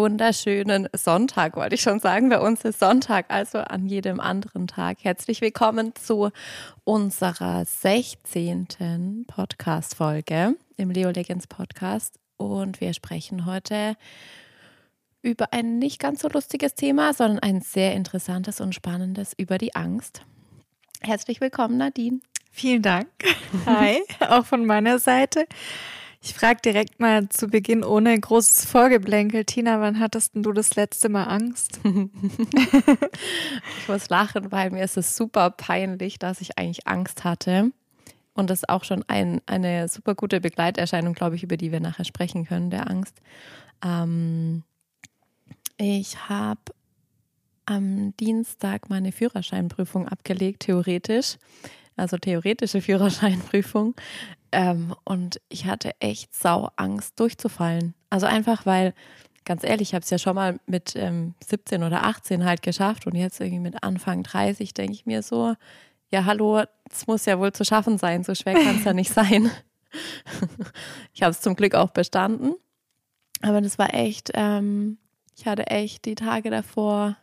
Wunderschönen Sonntag, wollte ich schon sagen. Bei uns ist Sonntag, also an jedem anderen Tag. Herzlich willkommen zu unserer 16. Podcast-Folge im Leo Legends Podcast. Und wir sprechen heute über ein nicht ganz so lustiges Thema, sondern ein sehr interessantes und spannendes über die Angst. Herzlich willkommen, Nadine. Vielen Dank. Hi, auch von meiner Seite. Ich frage direkt mal zu Beginn ohne großes Vorgeblänkel. Tina, wann hattest du das letzte Mal Angst? ich muss lachen, weil mir ist es super peinlich, dass ich eigentlich Angst hatte. Und das ist auch schon ein, eine super gute Begleiterscheinung, glaube ich, über die wir nachher sprechen können, der Angst. Ähm, ich habe am Dienstag meine Führerscheinprüfung abgelegt, theoretisch. Also theoretische Führerscheinprüfung. Ähm, und ich hatte echt sau Angst, durchzufallen. Also einfach, weil, ganz ehrlich, ich habe es ja schon mal mit ähm, 17 oder 18 halt geschafft und jetzt irgendwie mit Anfang 30 denke ich mir so, ja, hallo, es muss ja wohl zu schaffen sein, so schwer kann es ja nicht sein. ich habe es zum Glück auch bestanden. Aber das war echt, ähm, ich hatte echt die Tage davor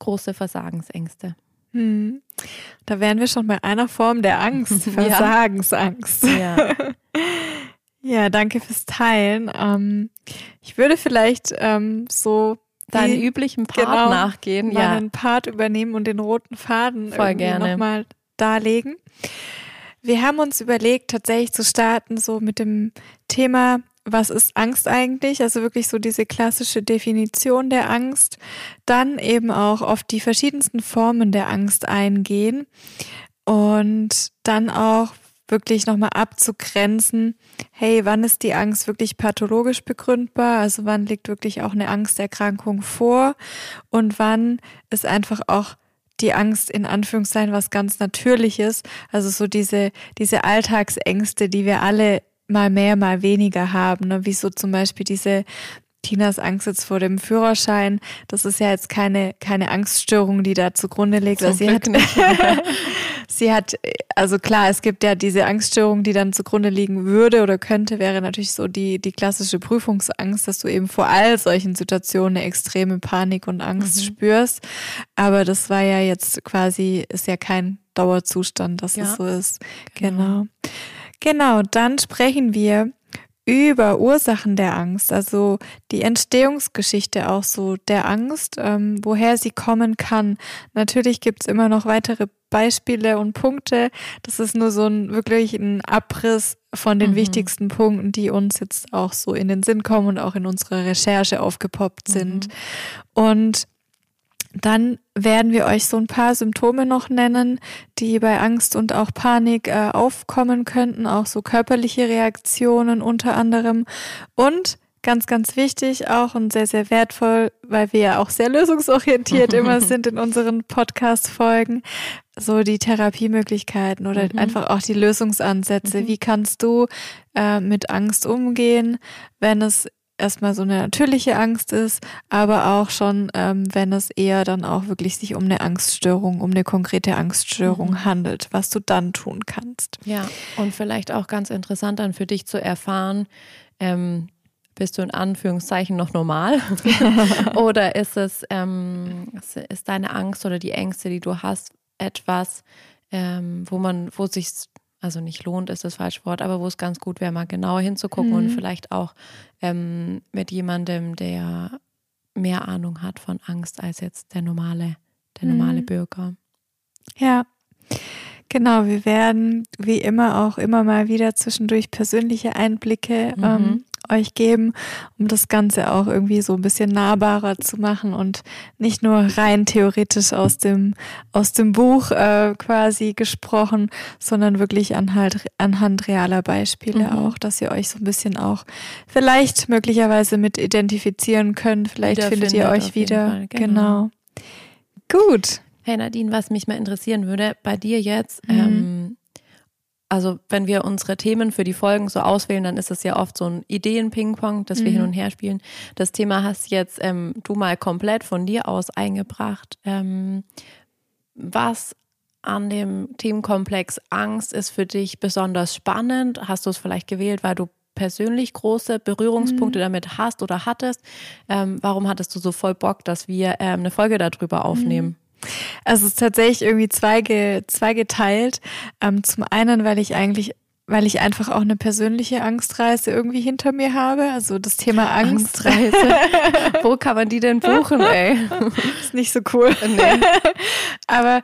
große Versagensängste. Hm. Da wären wir schon bei einer Form der Angst, Versagensangst. Ja. ja, danke fürs Teilen. Ähm, ich würde vielleicht ähm, so deinen üblichen Part genau, nachgehen, ja, einen Part übernehmen und den roten Faden Voll irgendwie gerne. nochmal darlegen. Wir haben uns überlegt, tatsächlich zu starten, so mit dem Thema was ist Angst eigentlich? Also wirklich so diese klassische Definition der Angst. Dann eben auch auf die verschiedensten Formen der Angst eingehen und dann auch wirklich nochmal abzugrenzen, hey, wann ist die Angst wirklich pathologisch begründbar? Also wann liegt wirklich auch eine Angsterkrankung vor? Und wann ist einfach auch die Angst in Anführungszeichen was ganz Natürliches? Also so diese, diese Alltagsängste, die wir alle mal mehr, mal weniger haben. Ne? Wie so zum Beispiel diese Tinas Angst jetzt vor dem Führerschein. Das ist ja jetzt keine, keine Angststörung, die da zugrunde liegt. Zum sie hat, sie hat, also klar, es gibt ja diese Angststörung, die dann zugrunde liegen würde oder könnte, wäre natürlich so die, die klassische Prüfungsangst, dass du eben vor all solchen Situationen eine extreme Panik und Angst mhm. spürst. Aber das war ja jetzt quasi, ist ja kein Dauerzustand, dass ja. es so ist. genau. genau. Genau, dann sprechen wir über Ursachen der Angst, also die Entstehungsgeschichte auch so der Angst, ähm, woher sie kommen kann. Natürlich gibt's immer noch weitere Beispiele und Punkte. Das ist nur so ein wirklich ein Abriss von den mhm. wichtigsten Punkten, die uns jetzt auch so in den Sinn kommen und auch in unserer Recherche aufgepoppt sind. Mhm. Und dann werden wir euch so ein paar Symptome noch nennen, die bei Angst und auch Panik äh, aufkommen könnten, auch so körperliche Reaktionen unter anderem. Und ganz, ganz wichtig auch und sehr, sehr wertvoll, weil wir ja auch sehr lösungsorientiert immer sind in unseren Podcast-Folgen, so die Therapiemöglichkeiten oder mhm. einfach auch die Lösungsansätze. Mhm. Wie kannst du äh, mit Angst umgehen, wenn es erstmal so eine natürliche Angst ist, aber auch schon, ähm, wenn es eher dann auch wirklich sich um eine Angststörung, um eine konkrete Angststörung mhm. handelt, was du dann tun kannst. Ja, und vielleicht auch ganz interessant dann für dich zu erfahren, ähm, bist du in Anführungszeichen noch normal? oder ist es, ähm, ist deine Angst oder die Ängste, die du hast, etwas, ähm, wo man, wo sich also nicht lohnt, ist das falsche Wort, aber wo es ganz gut wäre, mal genauer hinzugucken mhm. und vielleicht auch ähm, mit jemandem, der mehr Ahnung hat von Angst als jetzt der normale, der normale mhm. Bürger. Ja, genau. Wir werden wie immer auch immer mal wieder zwischendurch persönliche Einblicke mhm. ähm, euch geben, um das Ganze auch irgendwie so ein bisschen nahbarer zu machen und nicht nur rein theoretisch aus dem, aus dem Buch äh, quasi gesprochen, sondern wirklich anhand, anhand realer Beispiele mhm. auch, dass ihr euch so ein bisschen auch vielleicht möglicherweise mit identifizieren könnt. Vielleicht findet ihr euch wieder. Fall, genau. genau. Gut. Hey Nadine, was mich mal interessieren würde, bei dir jetzt, mhm. ähm, also wenn wir unsere Themen für die Folgen so auswählen, dann ist es ja oft so ein Ideen-Ping-Pong, das wir mhm. hin und her spielen. Das Thema hast jetzt ähm, du mal komplett von dir aus eingebracht. Ähm, was an dem Themenkomplex Angst ist für dich besonders spannend? Hast du es vielleicht gewählt, weil du persönlich große Berührungspunkte mhm. damit hast oder hattest. Ähm, warum hattest du so voll Bock, dass wir ähm, eine Folge darüber mhm. Also es ist tatsächlich irgendwie zweige, zweigeteilt. Ähm, zum einen, weil ich eigentlich weil ich einfach auch eine persönliche Angstreise irgendwie hinter mir habe. Also das Thema Angst. Angstreise. Wo kann man die denn buchen, ey? Ist nicht so cool. Nee. Aber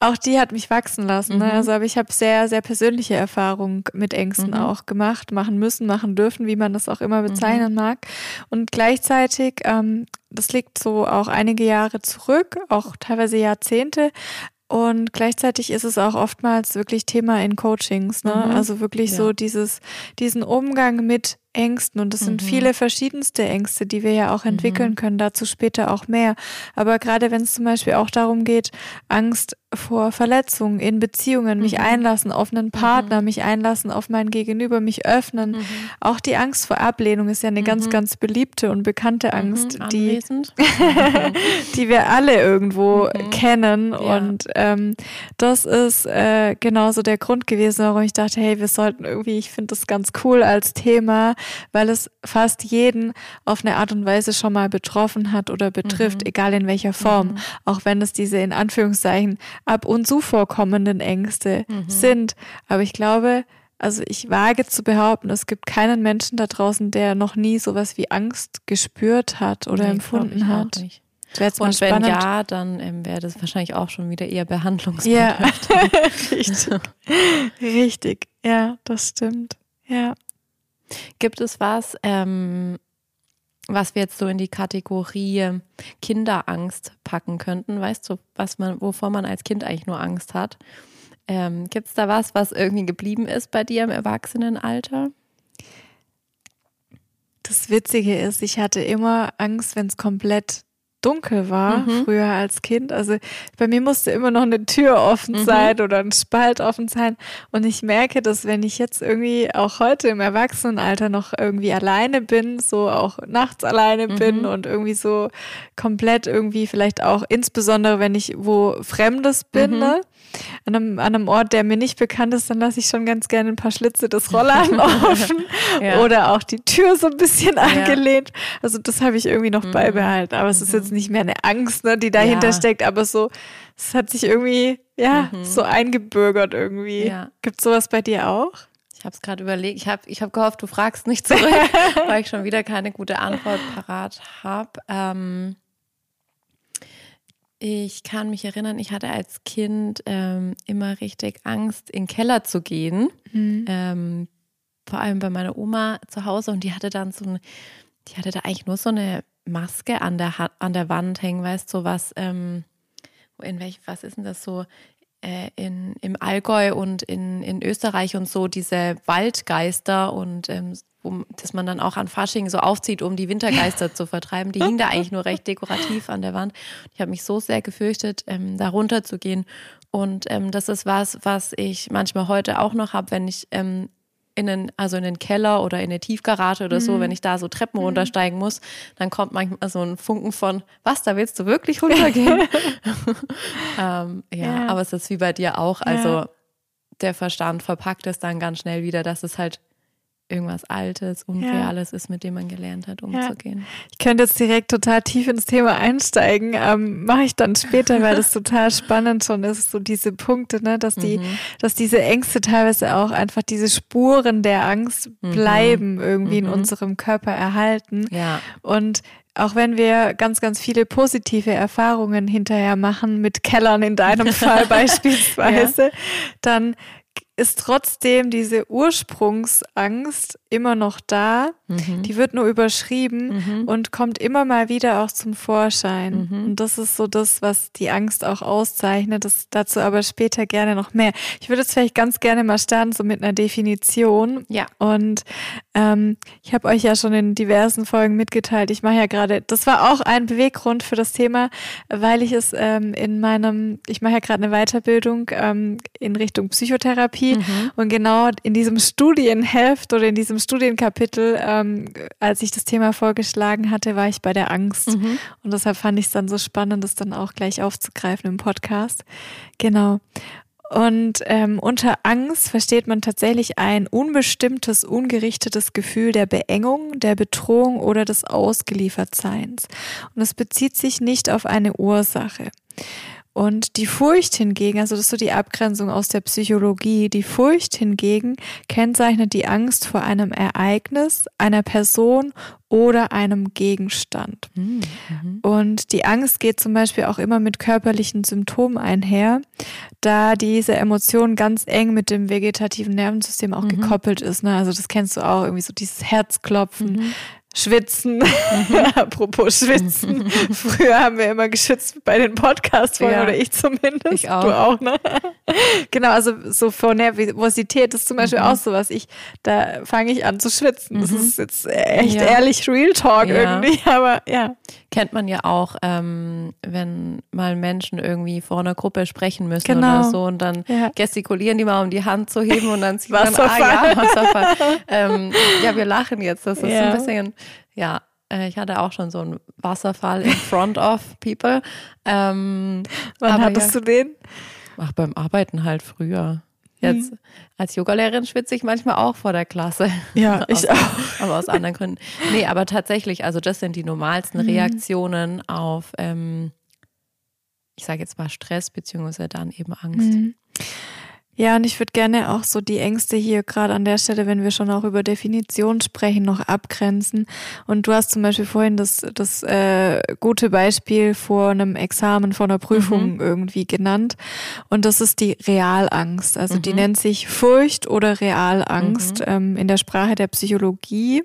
auch die hat mich wachsen lassen. Ne? Mhm. Also, aber ich habe sehr, sehr persönliche Erfahrungen mit Ängsten mhm. auch gemacht, machen müssen, machen dürfen, wie man das auch immer bezeichnen mhm. mag. Und gleichzeitig, ähm, das liegt so auch einige Jahre zurück, auch teilweise Jahrzehnte. Und gleichzeitig ist es auch oftmals wirklich Thema in Coachings, ne? Mhm. Also wirklich ja. so dieses, diesen Umgang mit Ängsten und es mhm. sind viele verschiedenste Ängste, die wir ja auch entwickeln mhm. können, dazu später auch mehr. Aber gerade wenn es zum Beispiel auch darum geht, Angst vor Verletzungen in Beziehungen, mich mhm. einlassen auf einen Partner, mhm. mich einlassen auf mein Gegenüber, mich öffnen. Mhm. Auch die Angst vor Ablehnung ist ja eine ganz, mhm. ganz beliebte und bekannte Angst, die, die wir alle irgendwo kennen. Ja. Und ähm, das ist äh, genauso der Grund gewesen, warum ich dachte, hey, wir sollten irgendwie, ich finde das ganz cool als Thema, weil es fast jeden auf eine Art und Weise schon mal betroffen hat oder betrifft, mhm. egal in welcher Form. Mhm. Auch wenn es diese in Anführungszeichen ab und zu vorkommenden Ängste mhm. sind. Aber ich glaube, also ich wage zu behaupten, es gibt keinen Menschen da draußen, der noch nie sowas wie Angst gespürt hat oder nee, empfunden hat. Nicht. Und spannend. wenn ja, dann ähm, wäre das wahrscheinlich auch schon wieder eher behandlungsbedürftig. Ja, richtig. richtig. Ja, das stimmt. Ja. Gibt es was, ähm, was wir jetzt so in die Kategorie Kinderangst packen könnten? Weißt du, was man, wovor man als Kind eigentlich nur Angst hat? Ähm, Gibt es da was, was irgendwie geblieben ist bei dir im Erwachsenenalter? Das Witzige ist, ich hatte immer Angst, wenn es komplett dunkel war, mhm. früher als Kind. Also bei mir musste immer noch eine Tür offen mhm. sein oder ein Spalt offen sein. Und ich merke, dass wenn ich jetzt irgendwie auch heute im Erwachsenenalter noch irgendwie alleine bin, so auch nachts alleine mhm. bin und irgendwie so komplett irgendwie vielleicht auch, insbesondere wenn ich wo Fremdes bin, mhm. ne? An einem, an einem Ort, der mir nicht bekannt ist, dann lasse ich schon ganz gerne ein paar Schlitze des Rollladen offen ja. oder auch die Tür so ein bisschen ja. angelehnt. Also das habe ich irgendwie noch mhm. beibehalten. Aber es ist jetzt mhm. nicht mehr eine Angst, ne, die dahinter ja. steckt, aber so, es hat sich irgendwie, ja, mhm. so eingebürgert irgendwie. Ja. Gibt sowas bei dir auch? Ich habe es gerade überlegt. Ich habe ich hab gehofft, du fragst nicht zurück, weil ich schon wieder keine gute Antwort parat habe. Ähm, ich kann mich erinnern, ich hatte als Kind ähm, immer richtig Angst, in den Keller zu gehen. Mhm. Ähm, vor allem bei meiner Oma zu Hause und die hatte dann so ein, die hatte da eigentlich nur so eine Maske an der, an der Wand hängen, weißt du, so was, ähm, in welch, was ist denn das so? Äh, in, im Allgäu und in, in Österreich und so diese Waldgeister und ähm, wo, dass man dann auch an Fasching so aufzieht, um die Wintergeister zu vertreiben. Die hing da eigentlich nur recht dekorativ an der Wand. Ich habe mich so sehr gefürchtet, ähm, da runter zu gehen. Und ähm, das ist was, was ich manchmal heute auch noch habe, wenn ich ähm, in den, also in den Keller oder in eine Tiefgarage oder so, mhm. wenn ich da so Treppen mhm. runtersteigen muss, dann kommt manchmal so ein Funken von, was, da willst du wirklich runtergehen? ähm, ja, ja, aber es ist wie bei dir auch. Also ja. der Verstand verpackt es dann ganz schnell wieder, dass es halt irgendwas Altes, Unreales ja. ist, mit dem man gelernt hat, umzugehen. Ja. Ich könnte jetzt direkt total tief ins Thema einsteigen, ähm, mache ich dann später, weil das total spannend schon ist, so diese Punkte, ne, dass die, mhm. dass diese Ängste teilweise auch einfach diese Spuren der Angst mhm. bleiben irgendwie mhm. in unserem Körper erhalten. Ja. Und auch wenn wir ganz, ganz viele positive Erfahrungen hinterher machen, mit Kellern in deinem Fall beispielsweise, ja. dann ist trotzdem diese Ursprungsangst immer noch da. Mhm. Die wird nur überschrieben mhm. und kommt immer mal wieder auch zum Vorschein. Mhm. Und das ist so das, was die Angst auch auszeichnet. Das dazu aber später gerne noch mehr. Ich würde jetzt vielleicht ganz gerne mal starten, so mit einer Definition. Ja. Und ähm, ich habe euch ja schon in diversen Folgen mitgeteilt. Ich mache ja gerade, das war auch ein Beweggrund für das Thema, weil ich es ähm, in meinem, ich mache ja gerade eine Weiterbildung ähm, in Richtung Psychotherapie mhm. und genau in diesem Studienheft oder in diesem Studienkapitel, ähm, als ich das Thema vorgeschlagen hatte, war ich bei der Angst. Mhm. Und deshalb fand ich es dann so spannend, das dann auch gleich aufzugreifen im Podcast. Genau. Und ähm, unter Angst versteht man tatsächlich ein unbestimmtes, ungerichtetes Gefühl der Beengung, der Bedrohung oder des Ausgeliefertseins. Und es bezieht sich nicht auf eine Ursache. Und die Furcht hingegen, also das ist so die Abgrenzung aus der Psychologie, die Furcht hingegen kennzeichnet die Angst vor einem Ereignis, einer Person oder einem Gegenstand. Mhm. Und die Angst geht zum Beispiel auch immer mit körperlichen Symptomen einher, da diese Emotion ganz eng mit dem vegetativen Nervensystem auch mhm. gekoppelt ist. Ne? Also das kennst du auch, irgendwie so dieses Herzklopfen, mhm. Schwitzen. Mhm. Apropos Schwitzen. Früher haben wir immer geschützt bei den Podcast-Folgen, ja. oder ich zumindest. Ich auch. Du auch, ne? genau, also so vor Nervosität ist zum Beispiel mhm. auch sowas. Ich, da fange ich an zu schwitzen. Das mhm. ist jetzt echt ja. ehrlich Real Talk ja. irgendwie, aber ja. Kennt man ja auch, ähm, wenn mal Menschen irgendwie vor einer Gruppe sprechen müssen genau. oder so und dann gestikulieren die mal, um die Hand zu heben und dann sieht man, ah ja, Wasserfall. ähm, ja, wir lachen jetzt. Das ist ein bisschen ja, äh, ich hatte auch schon so einen Wasserfall in front of people. Ähm, Wann hattest ja, du den? Ach, beim Arbeiten halt früher. Jetzt hm. als Yogalehrerin schwitze ich manchmal auch vor der Klasse. Ja, ich auch. Aber aus anderen Gründen. Nee, aber tatsächlich, also das sind die normalsten hm. Reaktionen auf, ähm, ich sage jetzt mal Stress, beziehungsweise dann eben Angst. Hm. Ja, und ich würde gerne auch so die Ängste hier gerade an der Stelle, wenn wir schon auch über Definition sprechen, noch abgrenzen. Und du hast zum Beispiel vorhin das, das äh, gute Beispiel vor einem Examen, vor einer Prüfung mhm. irgendwie genannt. Und das ist die Realangst. Also mhm. die nennt sich Furcht oder Realangst mhm. ähm, in der Sprache der Psychologie.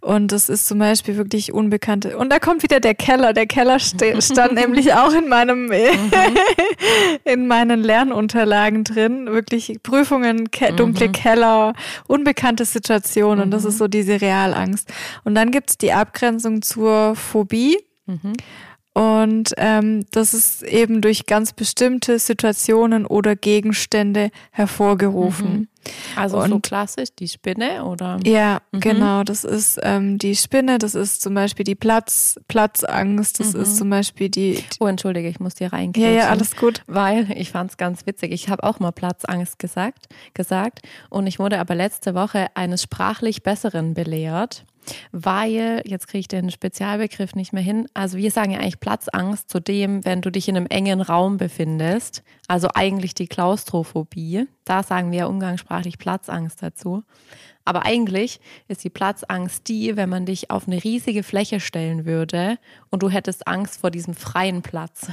Und das ist zum Beispiel wirklich unbekannte. Und da kommt wieder der Keller. Der Keller stand nämlich auch in meinem mhm. in meinen Lernunterlagen drin. Wirklich wirklich Prüfungen, ke dunkle mhm. Keller, unbekannte Situationen. Und das ist mhm. so diese Realangst. Und dann gibt es die Abgrenzung zur Phobie. Mhm. Und ähm, das ist eben durch ganz bestimmte Situationen oder Gegenstände hervorgerufen. Mhm. Also und, so klassisch die Spinne oder? Ja, mhm. genau. Das ist ähm, die Spinne. Das ist zum Beispiel die Platz, Platzangst. Das mhm. ist zum Beispiel die, die, Oh, entschuldige, ich muss dir reingehen. Ja, ja, alles gut. Weil ich fand es ganz witzig. Ich habe auch mal Platzangst gesagt, gesagt und ich wurde aber letzte Woche eines sprachlich Besseren belehrt weil, jetzt kriege ich den Spezialbegriff nicht mehr hin, also wir sagen ja eigentlich Platzangst zu dem, wenn du dich in einem engen Raum befindest, also eigentlich die Klaustrophobie, da sagen wir umgangssprachlich Platzangst dazu. Aber eigentlich ist die Platzangst die, wenn man dich auf eine riesige Fläche stellen würde und du hättest Angst vor diesem freien Platz.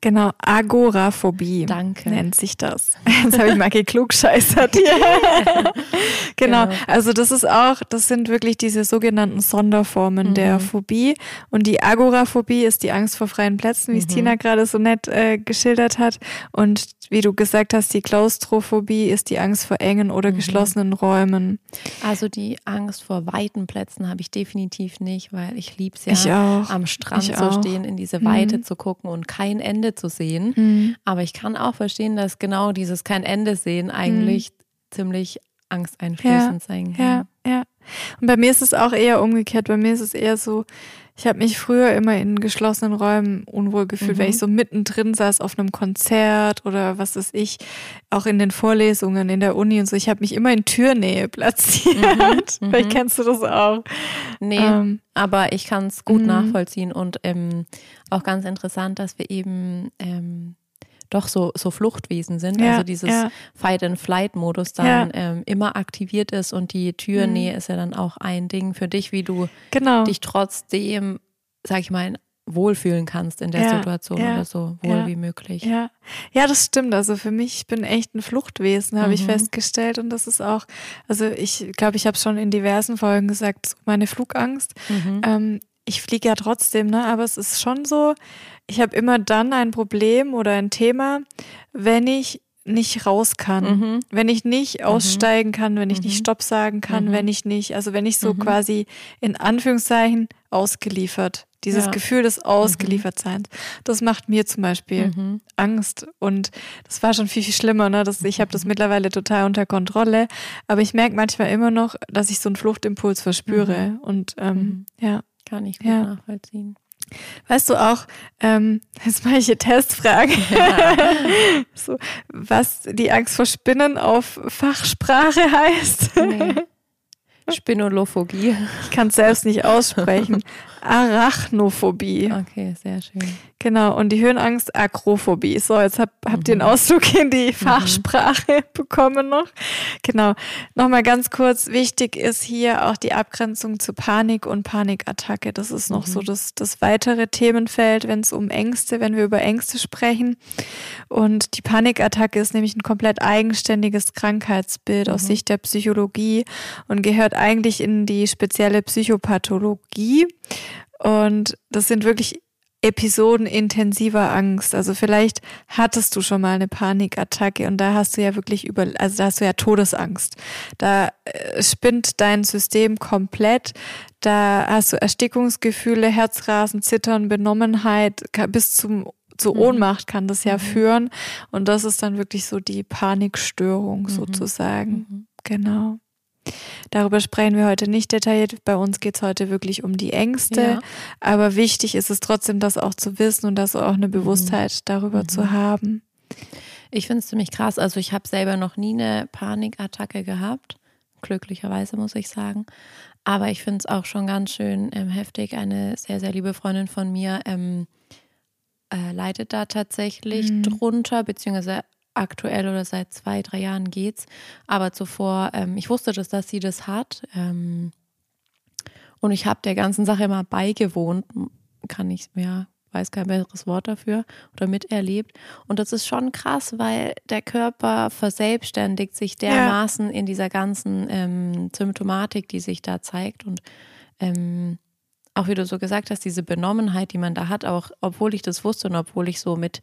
Genau, Agoraphobie Danke. nennt sich das. Jetzt habe ich mal geklugscheißert hier. genau. genau, also das ist auch, das sind wirklich diese sogenannten Sonderformen mhm. der Phobie. Und die Agoraphobie ist die Angst vor freien Plätzen, wie es mhm. Tina gerade so nett äh, geschildert hat. Und wie du gesagt hast, die Klaustrophobie ist die Angst vor engen oder mhm. geschlossenen Räumen. Also die Angst vor weiten Plätzen habe ich definitiv nicht, weil ich liebe es ja, am Strand ich zu auch. stehen, in diese Weite mhm. zu gucken und kein Ende zu sehen. Mhm. Aber ich kann auch verstehen, dass genau dieses kein Ende sehen eigentlich mhm. ziemlich angsteinflößend ja, sein kann. Ja, ja. Und bei mir ist es auch eher umgekehrt. Bei mir ist es eher so, ich habe mich früher immer in geschlossenen Räumen unwohl gefühlt, mhm. wenn ich so mittendrin saß auf einem Konzert oder was weiß ich, auch in den Vorlesungen in der Uni und so. Ich habe mich immer in Türnähe platziert. Mhm. Vielleicht mhm. kennst du das auch. Nee, ähm, aber ich kann es gut mhm. nachvollziehen und ähm, auch ganz interessant, dass wir eben ähm, doch so, so Fluchtwesen sind. Ja, also dieses ja. Fight-and-Flight-Modus dann ja. ähm, immer aktiviert ist und die Türnähe mhm. ist ja dann auch ein Ding für dich, wie du genau. dich trotzdem, sag ich mal, wohlfühlen kannst in der ja, Situation ja, oder so wohl ja, wie möglich. Ja. ja, das stimmt. Also für mich, ich bin echt ein Fluchtwesen, habe mhm. ich festgestellt. Und das ist auch, also ich glaube, ich habe schon in diversen Folgen gesagt, meine Flugangst. Mhm. Ähm, ich fliege ja trotzdem, ne? Aber es ist schon so, ich habe immer dann ein Problem oder ein Thema, wenn ich nicht raus kann, mhm. wenn ich nicht mhm. aussteigen kann, wenn ich mhm. nicht Stopp sagen kann, mhm. wenn ich nicht, also wenn ich so mhm. quasi in Anführungszeichen ausgeliefert, dieses ja. Gefühl des Ausgeliefertseins, das macht mir zum Beispiel mhm. Angst und das war schon viel, viel schlimmer, ne? Das, ich habe das mittlerweile total unter Kontrolle, aber ich merke manchmal immer noch, dass ich so einen Fluchtimpuls verspüre und ähm, ja. Kann ich gut ja. nachvollziehen. Weißt du auch, ähm, jetzt mache ich eine Testfrage, ja. so, was die Angst vor Spinnen auf Fachsprache heißt? Nee. Spinolophogie. Ich kann es selbst nicht aussprechen. Arachnophobie. Okay, sehr schön. Genau, und die Höhenangst Akrophobie. So, jetzt hab, habt ihr einen mhm. Ausdruck in die mhm. Fachsprache mhm. bekommen noch. Genau. Nochmal ganz kurz, wichtig ist hier auch die Abgrenzung zu Panik und Panikattacke. Das ist noch mhm. so das, das weitere Themenfeld, wenn es um Ängste, wenn wir über Ängste sprechen. Und die Panikattacke ist nämlich ein komplett eigenständiges Krankheitsbild mhm. aus Sicht der Psychologie und gehört eigentlich in die spezielle Psychopathologie. Und das sind wirklich Episoden intensiver Angst. Also vielleicht hattest du schon mal eine Panikattacke und da hast du ja wirklich über, also da hast du ja Todesangst. Da äh, spinnt dein System komplett. Da hast du Erstickungsgefühle, Herzrasen, Zittern, Benommenheit, bis zum zur mhm. Ohnmacht kann das ja mhm. führen. Und das ist dann wirklich so die Panikstörung mhm. sozusagen. Mhm. Genau. Darüber sprechen wir heute nicht detailliert. Bei uns geht es heute wirklich um die Ängste. Ja. Aber wichtig ist es trotzdem, das auch zu wissen und das auch eine Bewusstheit mhm. darüber mhm. zu haben. Ich finde es ziemlich krass. Also ich habe selber noch nie eine Panikattacke gehabt. Glücklicherweise muss ich sagen. Aber ich finde es auch schon ganz schön ähm, heftig. Eine sehr, sehr liebe Freundin von mir ähm, äh, leidet da tatsächlich mhm. drunter, beziehungsweise aktuell oder seit zwei, drei Jahren geht's. Aber zuvor, ähm, ich wusste das, dass sie das hat. Ähm, und ich habe der ganzen Sache immer beigewohnt, kann ich, ja, weiß kein besseres Wort dafür oder miterlebt. Und das ist schon krass, weil der Körper verselbstständigt sich dermaßen ja. in dieser ganzen ähm, Symptomatik, die sich da zeigt. Und ähm, auch wie du so gesagt hast, diese Benommenheit, die man da hat, auch obwohl ich das wusste und obwohl ich so mit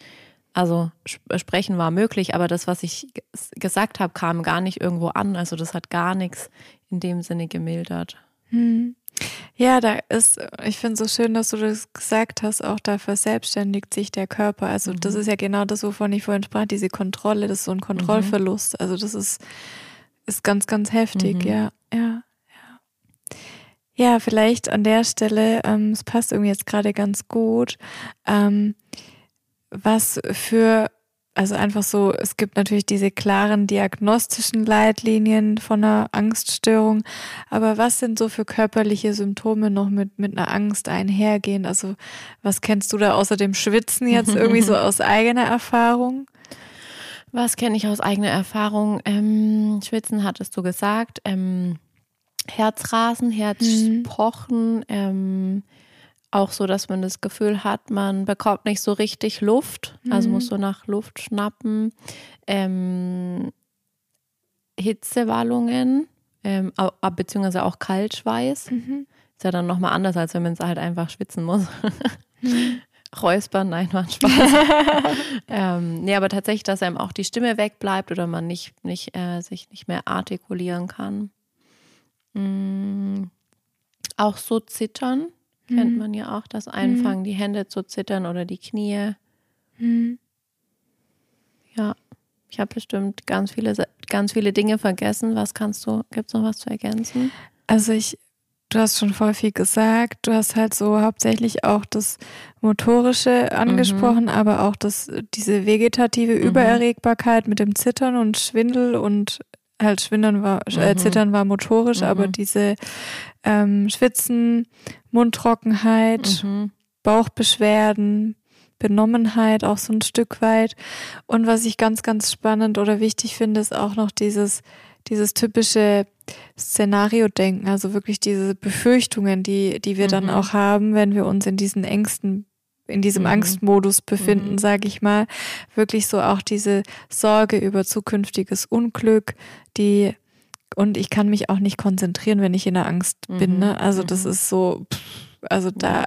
also sprechen war möglich, aber das, was ich gesagt habe, kam gar nicht irgendwo an. Also das hat gar nichts in dem Sinne gemildert. Hm. Ja, da ist, ich finde es so schön, dass du das gesagt hast, auch da verselbstständigt sich der Körper. Also mhm. das ist ja genau das, wovon ich vorhin sprach, diese Kontrolle, das ist so ein Kontrollverlust. Mhm. Also das ist, ist ganz, ganz heftig, mhm. ja, ja, ja. Ja, vielleicht an der Stelle, ähm, es passt irgendwie jetzt gerade ganz gut. Ähm, was für, also einfach so, es gibt natürlich diese klaren diagnostischen Leitlinien von einer Angststörung, aber was sind so für körperliche Symptome noch mit, mit einer Angst einhergehen? Also was kennst du da außer dem Schwitzen jetzt irgendwie so aus eigener Erfahrung? Was kenne ich aus eigener Erfahrung? Ähm, Schwitzen hattest du gesagt. Ähm, Herzrasen, Herzpochen, mhm. ähm, auch so, dass man das Gefühl hat, man bekommt nicht so richtig Luft, also muss mhm. so nach Luft schnappen. Ähm, Hitzewallungen, ähm, beziehungsweise auch Kaltschweiß. Mhm. Ist ja dann nochmal anders, als wenn man es halt einfach schwitzen muss. Mhm. Räuspern, nein, war Spaß. ähm, nee, aber tatsächlich, dass einem auch die Stimme wegbleibt oder man nicht, nicht, äh, sich nicht mehr artikulieren kann. Mhm. Auch so zittern, Kennt mhm. man ja auch, das Einfangen, mhm. die Hände zu zittern oder die Knie. Mhm. Ja, ich habe bestimmt ganz viele, ganz viele Dinge vergessen. Was kannst du, gibt es noch was zu ergänzen? Also ich, du hast schon voll viel gesagt. Du hast halt so hauptsächlich auch das Motorische angesprochen, mhm. aber auch das, diese vegetative mhm. Übererregbarkeit mit dem Zittern und Schwindel und halt Schwindern war, äh, mhm. Zittern war motorisch, mhm. aber diese ähm, Schwitzen, Mundtrockenheit, mhm. Bauchbeschwerden, Benommenheit auch so ein Stück weit. Und was ich ganz, ganz spannend oder wichtig finde, ist auch noch dieses, dieses typische Szenario-Denken, also wirklich diese Befürchtungen, die, die wir dann mhm. auch haben, wenn wir uns in diesen Ängsten in diesem mhm. Angstmodus befinden, mhm. sage ich mal, wirklich so auch diese Sorge über zukünftiges Unglück, die und ich kann mich auch nicht konzentrieren, wenn ich in der Angst mhm. bin. Ne? Also das mhm. ist so, also da,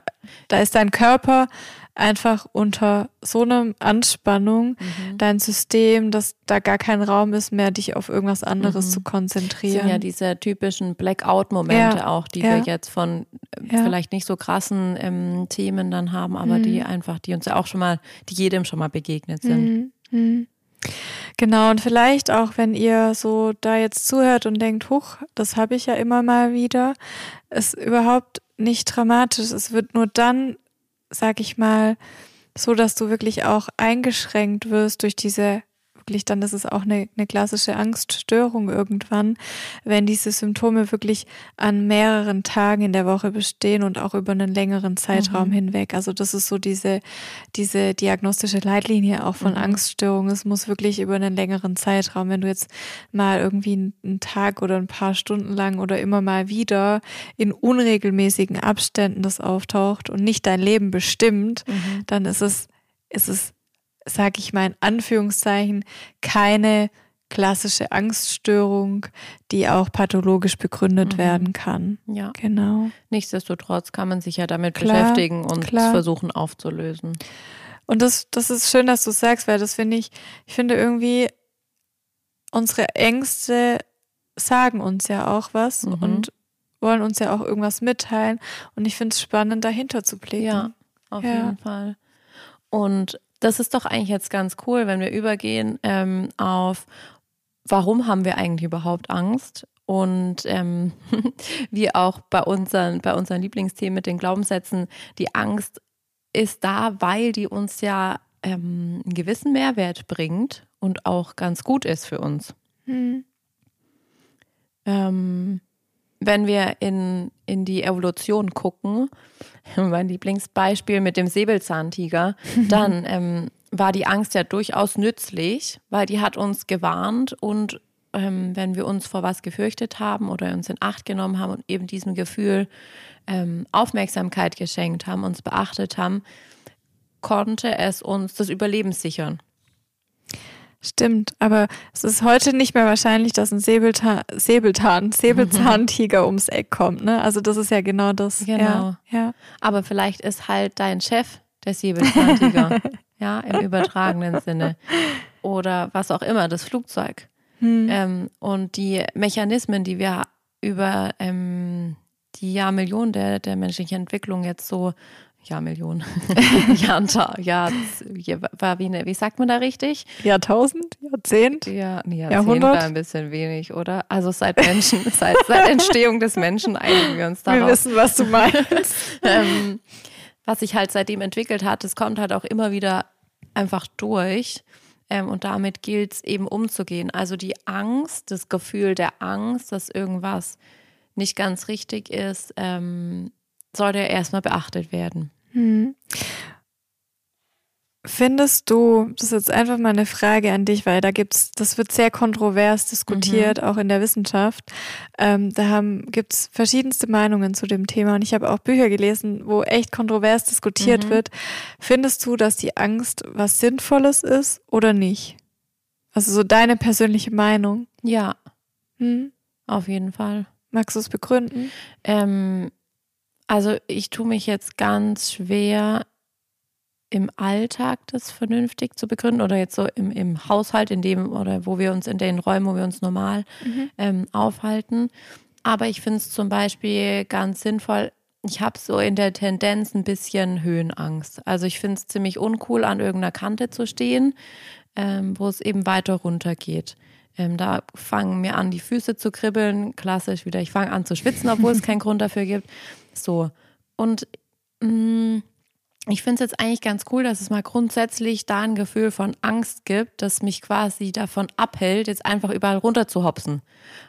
da ist dein Körper einfach unter so einer Anspannung, mhm. dein System, dass da gar kein Raum ist mehr, dich auf irgendwas anderes mhm. zu konzentrieren. Das sind ja diese typischen Blackout-Momente ja. auch, die ja. wir jetzt von äh, ja. vielleicht nicht so krassen ähm, Themen dann haben, aber mhm. die einfach, die uns ja auch schon mal, die jedem schon mal begegnet sind. Mhm. Mhm. Genau, und vielleicht auch, wenn ihr so da jetzt zuhört und denkt, huch, das habe ich ja immer mal wieder, ist überhaupt nicht dramatisch. Es wird nur dann sag ich mal, so dass du wirklich auch eingeschränkt wirst durch diese wirklich, dann ist es auch eine, eine klassische Angststörung irgendwann, wenn diese Symptome wirklich an mehreren Tagen in der Woche bestehen und auch über einen längeren Zeitraum mhm. hinweg. Also das ist so diese, diese diagnostische Leitlinie auch von mhm. Angststörungen. Es muss wirklich über einen längeren Zeitraum, wenn du jetzt mal irgendwie einen Tag oder ein paar Stunden lang oder immer mal wieder in unregelmäßigen Abständen das auftaucht und nicht dein Leben bestimmt, mhm. dann ist es, ist es sage ich mal in Anführungszeichen, keine klassische Angststörung, die auch pathologisch begründet mhm. werden kann. Ja. Genau. Nichtsdestotrotz kann man sich ja damit klar, beschäftigen und versuchen aufzulösen. Und das, das ist schön, dass du sagst, weil das finde ich, ich finde irgendwie, unsere Ängste sagen uns ja auch was mhm. und wollen uns ja auch irgendwas mitteilen. Und ich finde es spannend, dahinter zu blicken. Ja, auf ja. jeden Fall. Und das ist doch eigentlich jetzt ganz cool, wenn wir übergehen ähm, auf, warum haben wir eigentlich überhaupt Angst? Und ähm, wie auch bei unseren, bei unseren Lieblingsthemen mit den Glaubenssätzen, die Angst ist da, weil die uns ja ähm, einen gewissen Mehrwert bringt und auch ganz gut ist für uns. Hm. Ähm, wenn wir in, in die Evolution gucken, mein Lieblingsbeispiel mit dem Säbelzahntiger, dann ähm, war die Angst ja durchaus nützlich, weil die hat uns gewarnt und ähm, wenn wir uns vor was gefürchtet haben oder uns in Acht genommen haben und eben diesem Gefühl ähm, Aufmerksamkeit geschenkt haben, uns beachtet haben, konnte es uns das Überleben sichern. Stimmt, aber es ist heute nicht mehr wahrscheinlich, dass ein Säbelta Säbeltan, Säbelzahntiger mhm. ums Eck kommt. Ne? Also das ist ja genau das. Genau. Ja, ja. Aber vielleicht ist halt dein Chef der Säbelzahntiger, ja, im übertragenen Sinne. Oder was auch immer, das Flugzeug. Hm. Ähm, und die Mechanismen, die wir über ähm, die Jahrmillionen der, der menschlichen Entwicklung jetzt so Jahrmillionen. Jahrta, Jahr, war wie, eine, wie sagt man da richtig? Jahrtausend? Jahrzehnt? Ja, nee, Jahrzehnt Jahrhundert? war ein bisschen wenig, oder? Also seit Menschen, seit, seit Entstehung des Menschen einigen wir uns darauf. Wir wissen, was du meinst. ähm, was sich halt seitdem entwickelt hat, das kommt halt auch immer wieder einfach durch. Ähm, und damit gilt es eben umzugehen. Also die Angst, das Gefühl der Angst, dass irgendwas nicht ganz richtig ist, ähm, sollte erstmal beachtet werden. Hm. Findest du, das ist jetzt einfach mal eine Frage an dich, weil da gibt's, das wird sehr kontrovers diskutiert, mhm. auch in der Wissenschaft. Ähm, da gibt es verschiedenste Meinungen zu dem Thema und ich habe auch Bücher gelesen, wo echt kontrovers diskutiert mhm. wird. Findest du, dass die Angst was Sinnvolles ist oder nicht? Also so deine persönliche Meinung. Ja. Hm? Auf jeden Fall. Magst du es begründen? Ähm, also ich tue mich jetzt ganz schwer im Alltag das vernünftig zu begründen oder jetzt so im, im Haushalt, in dem oder wo wir uns in den Räumen, wo wir uns normal mhm. ähm, aufhalten. Aber ich finde es zum Beispiel ganz sinnvoll, ich habe so in der Tendenz ein bisschen Höhenangst. Also ich finde es ziemlich uncool, an irgendeiner Kante zu stehen, ähm, wo es eben weiter runter geht. Ähm, da fangen mir an, die Füße zu kribbeln. Klassisch wieder, ich fange an zu schwitzen, obwohl es keinen Grund dafür gibt. So. Und mh, mm, ich finde es jetzt eigentlich ganz cool, dass es mal grundsätzlich da ein Gefühl von Angst gibt, das mich quasi davon abhält, jetzt einfach überall runter zu hopsen.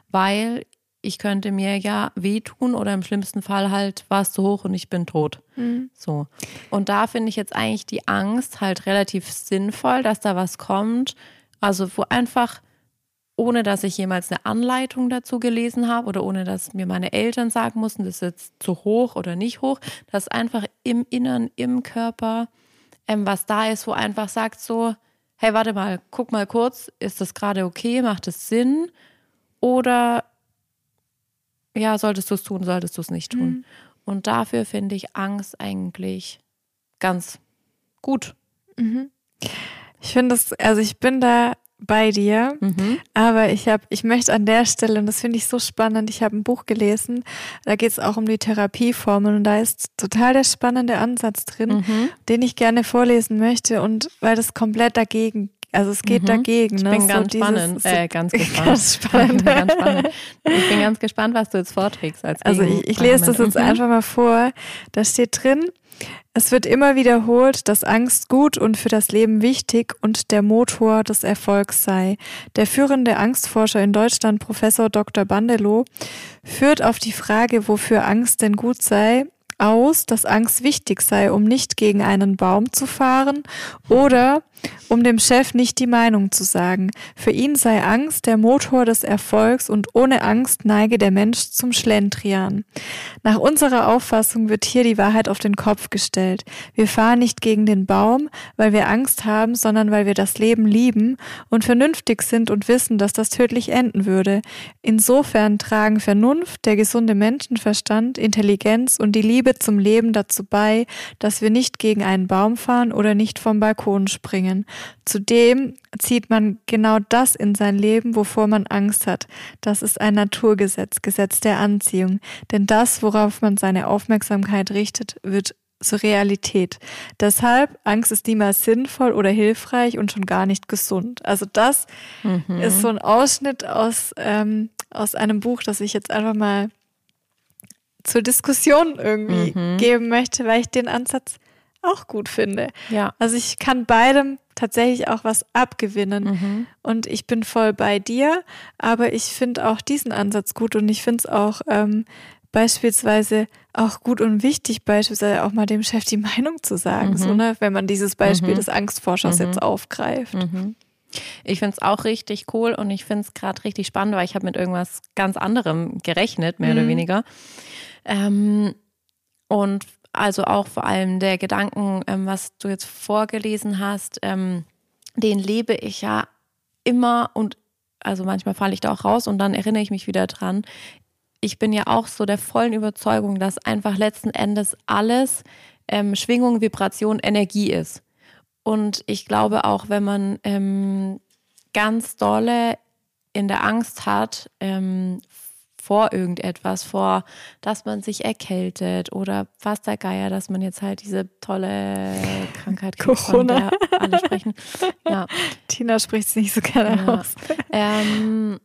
Weil ich könnte mir ja wehtun oder im schlimmsten Fall halt war es zu hoch und ich bin tot. Mhm. So. Und da finde ich jetzt eigentlich die Angst halt relativ sinnvoll, dass da was kommt. Also wo einfach ohne dass ich jemals eine Anleitung dazu gelesen habe oder ohne dass mir meine Eltern sagen mussten, das ist jetzt zu hoch oder nicht hoch, dass einfach im Innern, im Körper ähm, was da ist, wo einfach sagt so, hey, warte mal, guck mal kurz, ist das gerade okay, macht es Sinn oder ja, solltest du es tun, solltest du es nicht tun. Mhm. Und dafür finde ich Angst eigentlich ganz gut. Mhm. Ich finde es, also ich bin da bei dir. Mhm. Aber ich habe, ich möchte an der Stelle, und das finde ich so spannend, ich habe ein Buch gelesen, da geht es auch um die Therapieformen und da ist total der spannende Ansatz drin, mhm. den ich gerne vorlesen möchte und weil das komplett dagegen Also es geht mhm. dagegen. Ich ne? bin so ganz spannend, äh, ganz gespannt. Ganz spannend. ganz spannend. Ich bin ganz gespannt, was du jetzt vorträgst. Als also ich, ich lese das jetzt mhm. einfach mal vor. Da steht drin, es wird immer wiederholt, dass Angst gut und für das Leben wichtig und der Motor des Erfolgs sei. Der führende Angstforscher in Deutschland, Professor Dr. Bandelow, führt auf die Frage, wofür Angst denn gut sei, aus, dass Angst wichtig sei, um nicht gegen einen Baum zu fahren oder um dem Chef nicht die Meinung zu sagen. Für ihn sei Angst der Motor des Erfolgs und ohne Angst neige der Mensch zum Schlendrian. Nach unserer Auffassung wird hier die Wahrheit auf den Kopf gestellt. Wir fahren nicht gegen den Baum, weil wir Angst haben, sondern weil wir das Leben lieben und vernünftig sind und wissen, dass das tödlich enden würde. Insofern tragen Vernunft, der gesunde Menschenverstand, Intelligenz und die Liebe zum Leben dazu bei, dass wir nicht gegen einen Baum fahren oder nicht vom Balkon springen. Zudem zieht man genau das in sein Leben, wovor man Angst hat. Das ist ein Naturgesetz, Gesetz der Anziehung. Denn das, worauf man seine Aufmerksamkeit richtet, wird zur Realität. Deshalb, Angst ist niemals sinnvoll oder hilfreich und schon gar nicht gesund. Also das mhm. ist so ein Ausschnitt aus, ähm, aus einem Buch, das ich jetzt einfach mal zur Diskussion irgendwie mhm. geben möchte, weil ich den Ansatz auch gut finde. Ja. Also ich kann beidem tatsächlich auch was abgewinnen. Mhm. Und ich bin voll bei dir, aber ich finde auch diesen Ansatz gut und ich finde es auch ähm, beispielsweise auch gut und wichtig, beispielsweise auch mal dem Chef die Meinung zu sagen, mhm. so, ne, wenn man dieses Beispiel mhm. des Angstforschers jetzt mhm. aufgreift. Mhm. Ich finde es auch richtig cool und ich finde es gerade richtig spannend, weil ich habe mit irgendwas ganz anderem gerechnet, mehr oder mhm. weniger. Ähm, und also auch vor allem der Gedanken, ähm, was du jetzt vorgelesen hast, ähm, den lebe ich ja immer und also manchmal falle ich da auch raus und dann erinnere ich mich wieder dran. Ich bin ja auch so der vollen Überzeugung, dass einfach letzten Endes alles ähm, Schwingung, Vibration, Energie ist. Und ich glaube auch, wenn man ähm, ganz dolle in der Angst hat, ähm, vor irgendetwas, vor, dass man sich erkältet oder was der Geier, dass man jetzt halt diese tolle Krankheit kriegt, Corona. von der alle sprechen. Ja. Tina spricht es nicht so gerne ja. aus. Ähm,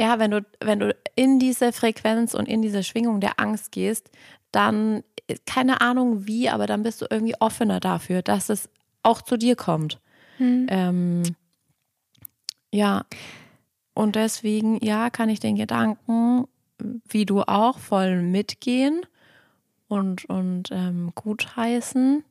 ja, wenn du, wenn du in diese Frequenz und in diese Schwingung der Angst gehst, dann, keine Ahnung wie, aber dann bist du irgendwie offener dafür, dass es auch zu dir kommt. Hm. Ähm, ja. Und deswegen, ja, kann ich den Gedanken wie du auch, voll mitgehen und, und ähm, gutheißen.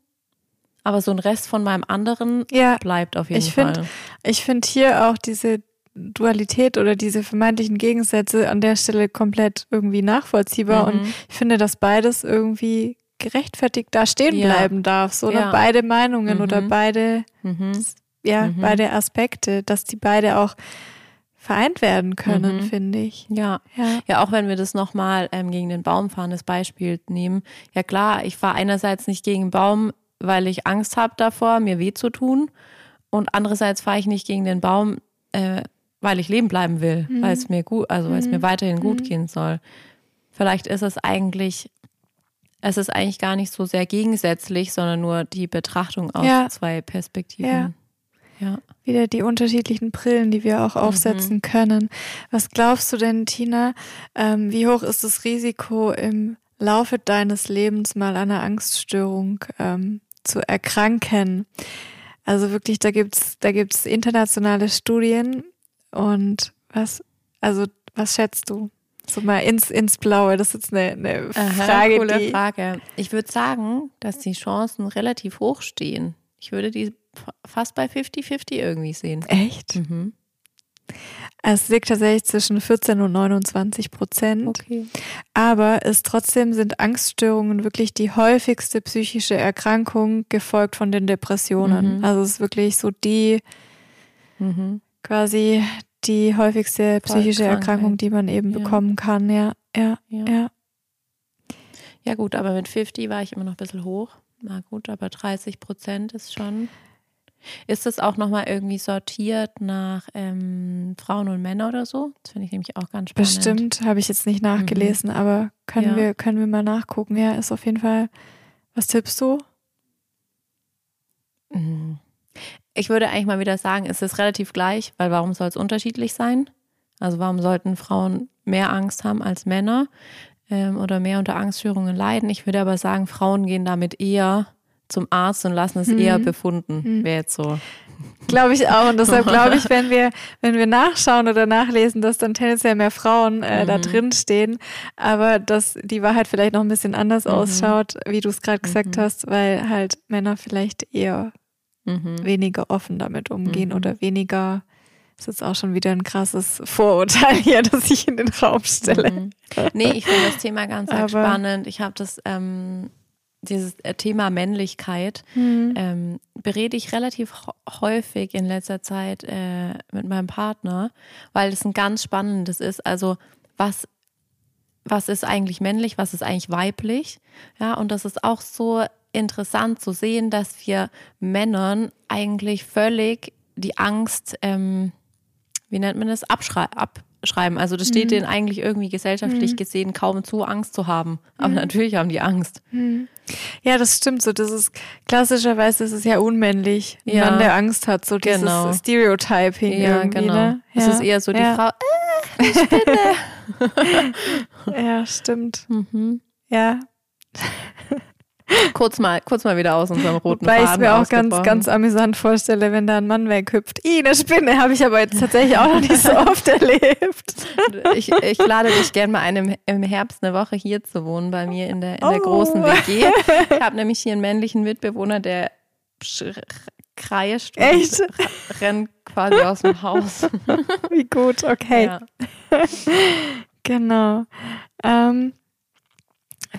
Aber so ein Rest von meinem anderen ja, bleibt auf jeden ich Fall. Find, ich finde hier auch diese Dualität oder diese vermeintlichen Gegensätze an der Stelle komplett irgendwie nachvollziehbar. Mhm. Und ich finde, dass beides irgendwie gerechtfertigt da stehen ja. bleiben darf. So, ja. beide Meinungen mhm. oder beide, mhm. ja, mhm. beide Aspekte, dass die beide auch vereint werden können, mhm. finde ich. Ja. ja. Ja, auch wenn wir das nochmal ähm, gegen den Baum fahren, das Beispiel nehmen. Ja klar, ich fahre einerseits nicht gegen den Baum, weil ich Angst habe davor, mir weh zu tun. Und andererseits fahre ich nicht gegen den Baum, äh, weil ich leben bleiben will, mhm. weil es mir gut, also weil es mir mhm. weiterhin gut mhm. gehen soll. Vielleicht ist es eigentlich, es ist eigentlich gar nicht so sehr gegensätzlich, sondern nur die Betrachtung aus ja. zwei Perspektiven. Ja. Ja. Wieder die unterschiedlichen Brillen, die wir auch aufsetzen mhm. können. Was glaubst du denn, Tina? Ähm, wie hoch ist das Risiko, im Laufe deines Lebens mal einer Angststörung ähm, zu erkranken? Also wirklich, da gibt's, da gibt's internationale Studien und was, also was schätzt du? So mal ins, ins Blaue, das ist jetzt eine, eine Frage. Aha, coole die Frage. Ich würde sagen, dass die Chancen relativ hoch stehen. Ich würde die fast bei 50-50 irgendwie sehen. Echt? Mhm. Es liegt tatsächlich zwischen 14 und 29 Prozent. Okay. Aber es trotzdem sind Angststörungen wirklich die häufigste psychische Erkrankung, gefolgt von den Depressionen. Mhm. Also es ist wirklich so die mhm. quasi die häufigste psychische Erkrankung, die man eben ja. bekommen kann. Ja, ja, ja, ja. Ja gut, aber mit 50 war ich immer noch ein bisschen hoch. Na gut, aber 30 Prozent ist schon. Ist das auch nochmal irgendwie sortiert nach ähm, Frauen und Männer oder so? Das finde ich nämlich auch ganz spannend. Bestimmt, habe ich jetzt nicht nachgelesen, mhm. aber können, ja. wir, können wir mal nachgucken. Ja, ist auf jeden Fall. Was tippst du? Mhm. ich würde eigentlich mal wieder sagen, es ist relativ gleich, weil warum soll es unterschiedlich sein? Also warum sollten Frauen mehr Angst haben als Männer ähm, oder mehr unter Angststörungen leiden? Ich würde aber sagen, Frauen gehen damit eher zum Arzt und lassen es mhm. eher befunden. Mhm. Wäre jetzt so. Glaube ich auch. Und deshalb glaube ich, wenn wir, wenn wir nachschauen oder nachlesen, dass dann tendenziell mehr Frauen äh, mhm. da drin stehen, aber dass die Wahrheit vielleicht noch ein bisschen anders mhm. ausschaut, wie du es gerade gesagt mhm. hast, weil halt Männer vielleicht eher mhm. weniger offen damit umgehen oder weniger das ist auch schon wieder ein krasses Vorurteil hier, das ich in den Raum stelle. Mhm. Nee, ich finde das Thema ganz spannend. Ich habe das ähm, dieses äh, Thema Männlichkeit mhm. ähm, berede ich relativ häufig in letzter Zeit äh, mit meinem Partner, weil es ein ganz spannendes ist. Also was was ist eigentlich männlich, was ist eigentlich weiblich? Ja, und das ist auch so interessant zu sehen, dass wir Männern eigentlich völlig die Angst, ähm, wie nennt man das, abschrei ab schreiben. Also das steht mhm. denen eigentlich irgendwie gesellschaftlich mhm. gesehen kaum zu, Angst zu haben. Aber mhm. natürlich haben die Angst. Mhm. Ja, das stimmt so. Das ist klassischerweise ist es ja unmännlich, ja. Mann, der Angst hat. So dieses genau. Stereotyping. Ja, genau. Ne? Ja. Es ist eher so die ja. Frau, äh, ich Spinne. ja, stimmt. Mhm. Ja kurz mal, kurz mal wieder aus unserem roten Faden ich mir auch ganz, ganz amüsant vorstelle, wenn da ein Mann weghüpft. I, eine Spinne habe ich aber jetzt tatsächlich auch noch nicht so oft erlebt. Ich, ich lade dich gerne mal ein, im Herbst eine Woche hier zu wohnen bei mir in der, in der oh. großen WG. Ich habe nämlich hier einen männlichen Mitbewohner, der kreischt Echt? rennt quasi aus dem Haus. Wie gut, okay. Ja. genau. Ähm,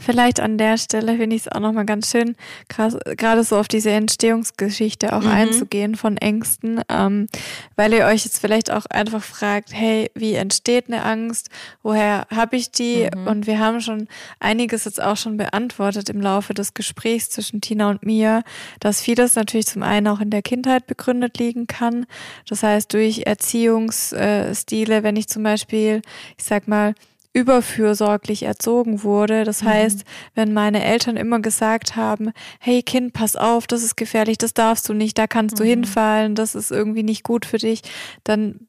Vielleicht an der Stelle finde ich es auch nochmal ganz schön, gerade so auf diese Entstehungsgeschichte auch mhm. einzugehen von Ängsten, ähm, weil ihr euch jetzt vielleicht auch einfach fragt, hey, wie entsteht eine Angst? Woher habe ich die? Mhm. Und wir haben schon einiges jetzt auch schon beantwortet im Laufe des Gesprächs zwischen Tina und mir, dass vieles natürlich zum einen auch in der Kindheit begründet liegen kann. Das heißt, durch Erziehungsstile, wenn ich zum Beispiel, ich sag mal, überfürsorglich erzogen wurde. Das mhm. heißt, wenn meine Eltern immer gesagt haben, hey Kind, pass auf, das ist gefährlich, das darfst du nicht, da kannst mhm. du hinfallen, das ist irgendwie nicht gut für dich, dann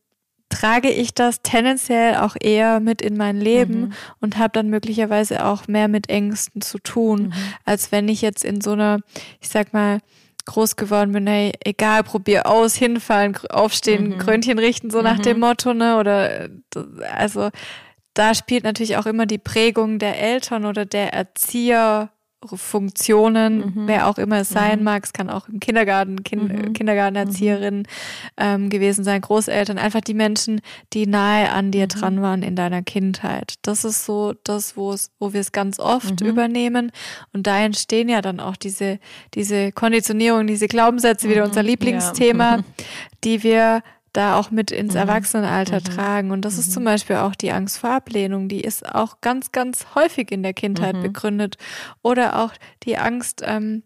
trage ich das tendenziell auch eher mit in mein Leben mhm. und habe dann möglicherweise auch mehr mit Ängsten zu tun, mhm. als wenn ich jetzt in so einer, ich sag mal, groß geworden bin, hey, egal, probier aus, hinfallen, aufstehen, mhm. Krönchen richten, so nach dem mhm. Motto, ne? Oder also da spielt natürlich auch immer die Prägung der Eltern oder der Erzieherfunktionen, mhm. wer auch immer es sein mhm. mag. Es kann auch im Kindergarten, kind, mhm. Kindergartenerzieherin mhm. ähm, gewesen sein, Großeltern, einfach die Menschen, die nahe an dir mhm. dran waren in deiner Kindheit. Das ist so das, wo es, wo wir es ganz oft mhm. übernehmen. Und da entstehen ja dann auch diese, diese Konditionierung, diese Glaubenssätze, wieder unser Lieblingsthema, ja. die wir da auch mit ins mhm. Erwachsenenalter mhm. tragen. Und das mhm. ist zum Beispiel auch die Angst vor Ablehnung. Die ist auch ganz, ganz häufig in der Kindheit mhm. begründet. Oder auch die Angst, ähm,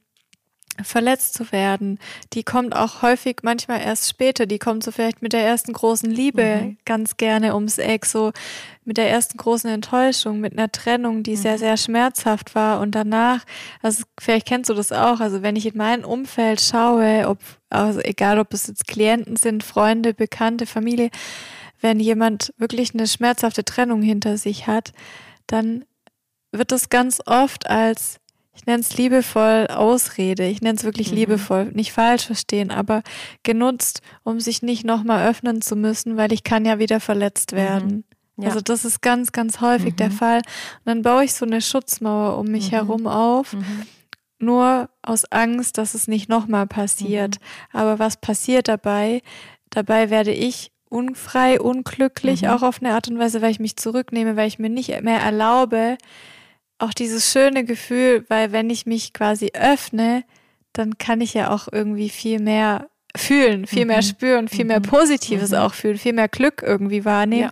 verletzt zu werden, die kommt auch häufig manchmal erst später, die kommt so vielleicht mit der ersten großen Liebe mhm. ganz gerne ums Eck, so mit der ersten großen Enttäuschung, mit einer Trennung, die mhm. sehr, sehr schmerzhaft war und danach, also vielleicht kennst du das auch, also wenn ich in mein Umfeld schaue, ob, also egal ob es jetzt Klienten sind, Freunde, Bekannte, Familie, wenn jemand wirklich eine schmerzhafte Trennung hinter sich hat, dann wird das ganz oft als ich nenne es liebevoll Ausrede, ich nenne es wirklich mhm. liebevoll, nicht falsch verstehen, aber genutzt, um sich nicht nochmal öffnen zu müssen, weil ich kann ja wieder verletzt mhm. werden. Mhm. Ja. Also das ist ganz, ganz häufig mhm. der Fall. Und dann baue ich so eine Schutzmauer um mich mhm. herum auf, mhm. nur aus Angst, dass es nicht nochmal passiert. Aber was passiert dabei? Dabei werde ich unfrei, unglücklich, auch auf eine Art und Weise, weil ich mich zurücknehme, weil ich mir nicht mehr erlaube, auch dieses schöne Gefühl, weil wenn ich mich quasi öffne, dann kann ich ja auch irgendwie viel mehr fühlen, viel mhm. mehr spüren, viel mhm. mehr Positives mhm. auch fühlen, viel mehr Glück irgendwie wahrnehmen. Ja.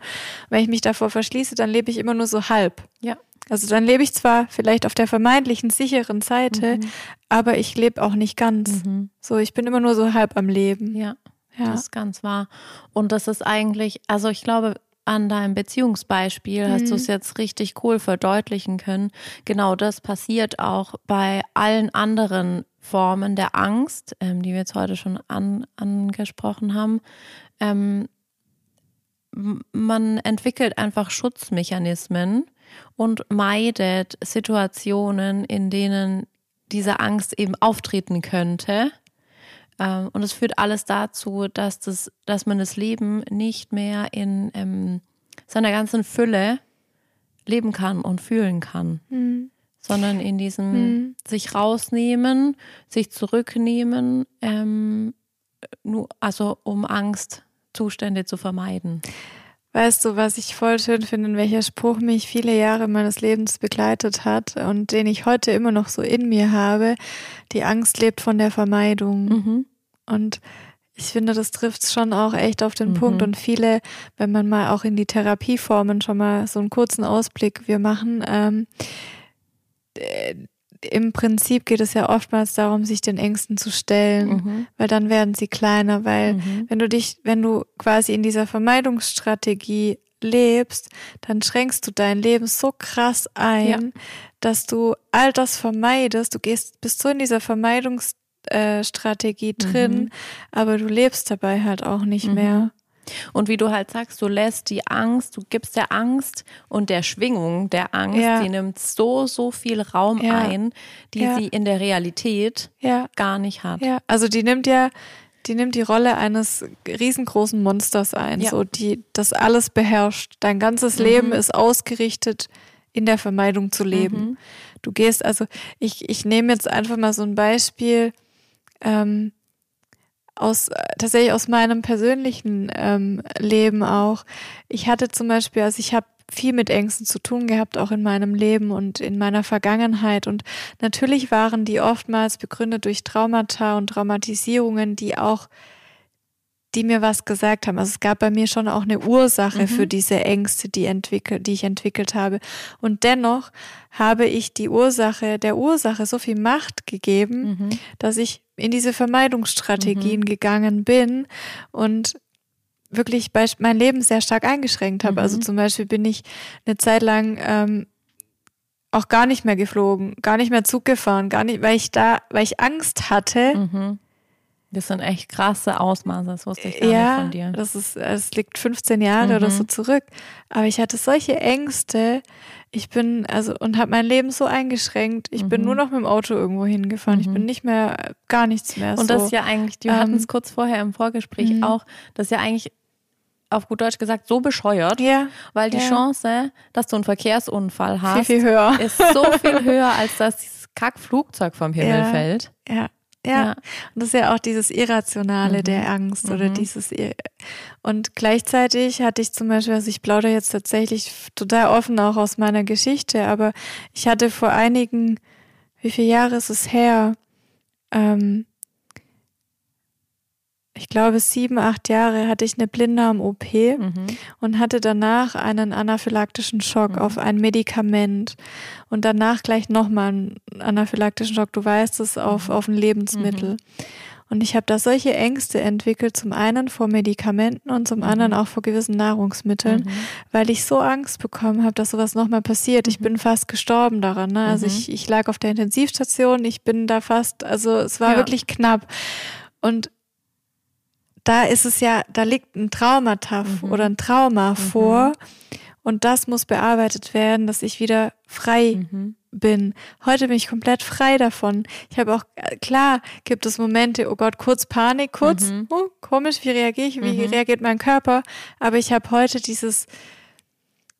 Wenn ich mich davor verschließe, dann lebe ich immer nur so halb. Ja. Also dann lebe ich zwar vielleicht auf der vermeintlichen sicheren Seite, mhm. aber ich lebe auch nicht ganz. Mhm. So, ich bin immer nur so halb am Leben. Ja. Ja. Das ist ganz wahr. Und das ist eigentlich, also ich glaube, an deinem Beziehungsbeispiel mhm. hast du es jetzt richtig cool verdeutlichen können. Genau das passiert auch bei allen anderen Formen der Angst, ähm, die wir jetzt heute schon an, angesprochen haben, ähm, man entwickelt einfach Schutzmechanismen und meidet Situationen, in denen diese Angst eben auftreten könnte. Ähm, und es führt alles dazu, dass, das, dass man das Leben nicht mehr in ähm, seiner ganzen Fülle leben kann und fühlen kann. Mhm. Sondern in diesem mhm. sich rausnehmen, sich zurücknehmen, ähm, nur, also um Angstzustände zu vermeiden. Weißt du, was ich voll schön finde, welcher Spruch mich viele Jahre meines Lebens begleitet hat und den ich heute immer noch so in mir habe? Die Angst lebt von der Vermeidung. Mhm. Und ich finde, das trifft schon auch echt auf den mhm. Punkt. Und viele, wenn man mal auch in die Therapieformen schon mal so einen kurzen Ausblick wir machen, ähm, im Prinzip geht es ja oftmals darum, sich den Ängsten zu stellen, mhm. weil dann werden sie kleiner, weil mhm. wenn du dich, wenn du quasi in dieser Vermeidungsstrategie lebst, dann schränkst du dein Leben so krass ein, ja. dass du all das vermeidest. Du gehst, bist so in dieser Vermeidungsstrategie drin, mhm. aber du lebst dabei halt auch nicht mhm. mehr. Und wie du halt sagst, du lässt die Angst, du gibst der Angst und der Schwingung der Angst, ja. die nimmt so, so viel Raum ja. ein, die ja. sie in der Realität gar nicht hat. Ja, also die nimmt ja, die nimmt die Rolle eines riesengroßen Monsters ein, so die das alles beherrscht. Dein ganzes mhm. Leben ist ausgerichtet, in der Vermeidung zu leben. Mhm. Du gehst, also ich, ich nehme jetzt einfach mal so ein Beispiel. Ähm, aus tatsächlich aus meinem persönlichen ähm, Leben auch. Ich hatte zum Beispiel, also ich habe viel mit Ängsten zu tun gehabt, auch in meinem Leben und in meiner Vergangenheit. Und natürlich waren die oftmals begründet durch Traumata und Traumatisierungen, die auch die mir was gesagt haben. Also es gab bei mir schon auch eine Ursache mhm. für diese Ängste, die, entwickelt, die ich entwickelt habe. Und dennoch habe ich die Ursache, der Ursache so viel Macht gegeben, mhm. dass ich in diese Vermeidungsstrategien mhm. gegangen bin und wirklich mein Leben sehr stark eingeschränkt habe. Also mhm. zum Beispiel bin ich eine Zeit lang ähm, auch gar nicht mehr geflogen, gar nicht mehr Zug gefahren, gar nicht, weil ich da, weil ich Angst hatte, mhm. Das sind echt krasse Ausmaße, das wusste ich gar ja, nicht von dir. Das ist, es liegt 15 Jahre mhm. oder so zurück. Aber ich hatte solche Ängste. Ich bin, also, und habe mein Leben so eingeschränkt. Ich mhm. bin nur noch mit dem Auto irgendwo hingefahren. Mhm. Ich bin mhm. nicht mehr, gar nichts mehr. Und so. das ist ja eigentlich, wir ähm, hatten es kurz vorher im Vorgespräch mhm. auch, das ist ja eigentlich auf gut Deutsch gesagt so bescheuert, ja, weil die ja. Chance, dass du einen Verkehrsunfall hast, viel, viel höher. ist so viel höher, als dass dieses Kackflugzeug vom Himmel ja, fällt. Ja. Ja. Und das ist ja auch dieses Irrationale mhm. der Angst oder mhm. dieses. Und gleichzeitig hatte ich zum Beispiel, also ich plaudere jetzt tatsächlich total offen auch aus meiner Geschichte, aber ich hatte vor einigen, wie viele Jahre ist es her? Ähm, ich glaube, sieben, acht Jahre hatte ich eine Blinddarm-OP mhm. und hatte danach einen anaphylaktischen Schock mhm. auf ein Medikament und danach gleich nochmal einen anaphylaktischen Schock, du weißt es, auf, mhm. auf ein Lebensmittel. Mhm. Und ich habe da solche Ängste entwickelt, zum einen vor Medikamenten und zum anderen mhm. auch vor gewissen Nahrungsmitteln, mhm. weil ich so Angst bekommen habe, dass sowas nochmal passiert. Ich bin fast gestorben daran. Ne? Also ich, ich lag auf der Intensivstation, ich bin da fast, also es war ja. wirklich knapp. Und da ist es ja, da liegt ein Traumata mhm. oder ein Trauma mhm. vor und das muss bearbeitet werden, dass ich wieder frei mhm. bin. Heute bin ich komplett frei davon. Ich habe auch, äh, klar, gibt es Momente, oh Gott, kurz Panik, kurz, mhm. oh, komisch, wie reagiere ich, wie mhm. reagiert mein Körper, aber ich habe heute dieses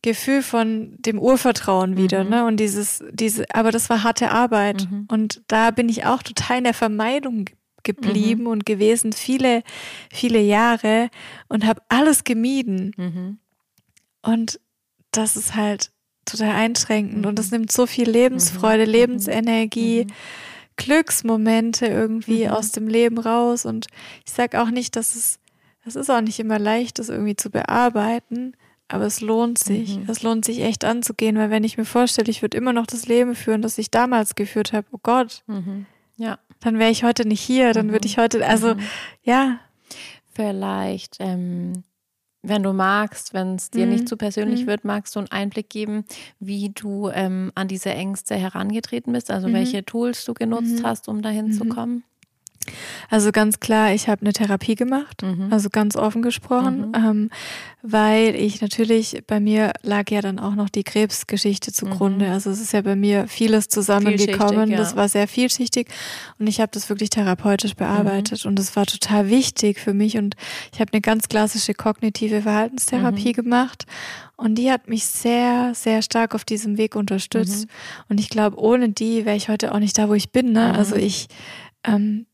Gefühl von dem Urvertrauen wieder, mhm. ne? Und dieses, diese, aber das war harte Arbeit. Und da bin ich auch total in der Vermeidung geblieben mhm. und gewesen, viele, viele Jahre und habe alles gemieden. Mhm. Und das ist halt total einschränkend und das mhm. nimmt so viel Lebensfreude, mhm. Lebensenergie, mhm. Glücksmomente irgendwie mhm. aus dem Leben raus. Und ich sage auch nicht, dass es, das ist auch nicht immer leicht, das irgendwie zu bearbeiten. Aber es lohnt sich. Mhm. Es lohnt sich echt anzugehen, weil wenn ich mir vorstelle, ich würde immer noch das Leben führen, das ich damals geführt habe, oh Gott. Mhm. Ja dann wäre ich heute nicht hier, dann würde mhm. ich heute, also mhm. ja. Vielleicht ähm, wenn du magst, wenn es dir mhm. nicht zu persönlich mhm. wird, magst du einen Einblick geben, wie du ähm, an diese Ängste herangetreten bist, also mhm. welche Tools du genutzt mhm. hast, um dahin zu mhm. kommen? Also ganz klar, ich habe eine Therapie gemacht, mhm. also ganz offen gesprochen, mhm. ähm, weil ich natürlich, bei mir lag ja dann auch noch die Krebsgeschichte zugrunde. Mhm. Also es ist ja bei mir vieles zusammengekommen. Ja. Das war sehr vielschichtig und ich habe das wirklich therapeutisch bearbeitet mhm. und das war total wichtig für mich und ich habe eine ganz klassische kognitive Verhaltenstherapie mhm. gemacht und die hat mich sehr, sehr stark auf diesem Weg unterstützt. Mhm. Und ich glaube, ohne die wäre ich heute auch nicht da, wo ich bin. Ne? Also ich ähm,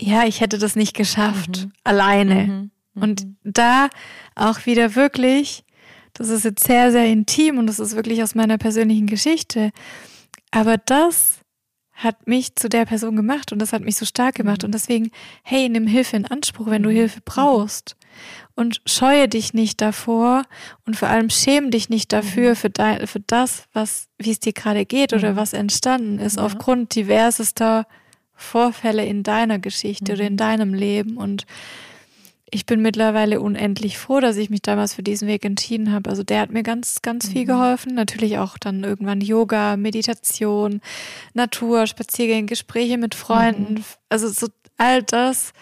ja, ich hätte das nicht geschafft, mhm. alleine. Mhm. Mhm. Und da auch wieder wirklich, das ist jetzt sehr, sehr intim und das ist wirklich aus meiner persönlichen Geschichte. Aber das hat mich zu der Person gemacht und das hat mich so stark gemacht. Mhm. Und deswegen, hey, nimm Hilfe in Anspruch, wenn du mhm. Hilfe brauchst. Und scheue dich nicht davor und vor allem schäme dich nicht dafür, für, dein, für das, was, wie es dir gerade geht oder was entstanden ist, ja. aufgrund diversester Vorfälle in deiner Geschichte mhm. oder in mhm. deinem Leben. Und ich bin mittlerweile unendlich froh, dass ich mich damals für diesen Weg entschieden habe. Also der hat mir ganz, ganz viel mhm. geholfen. Natürlich auch dann irgendwann Yoga, Meditation, Natur, Spaziergänge, Gespräche mit Freunden. Mhm. Also so all das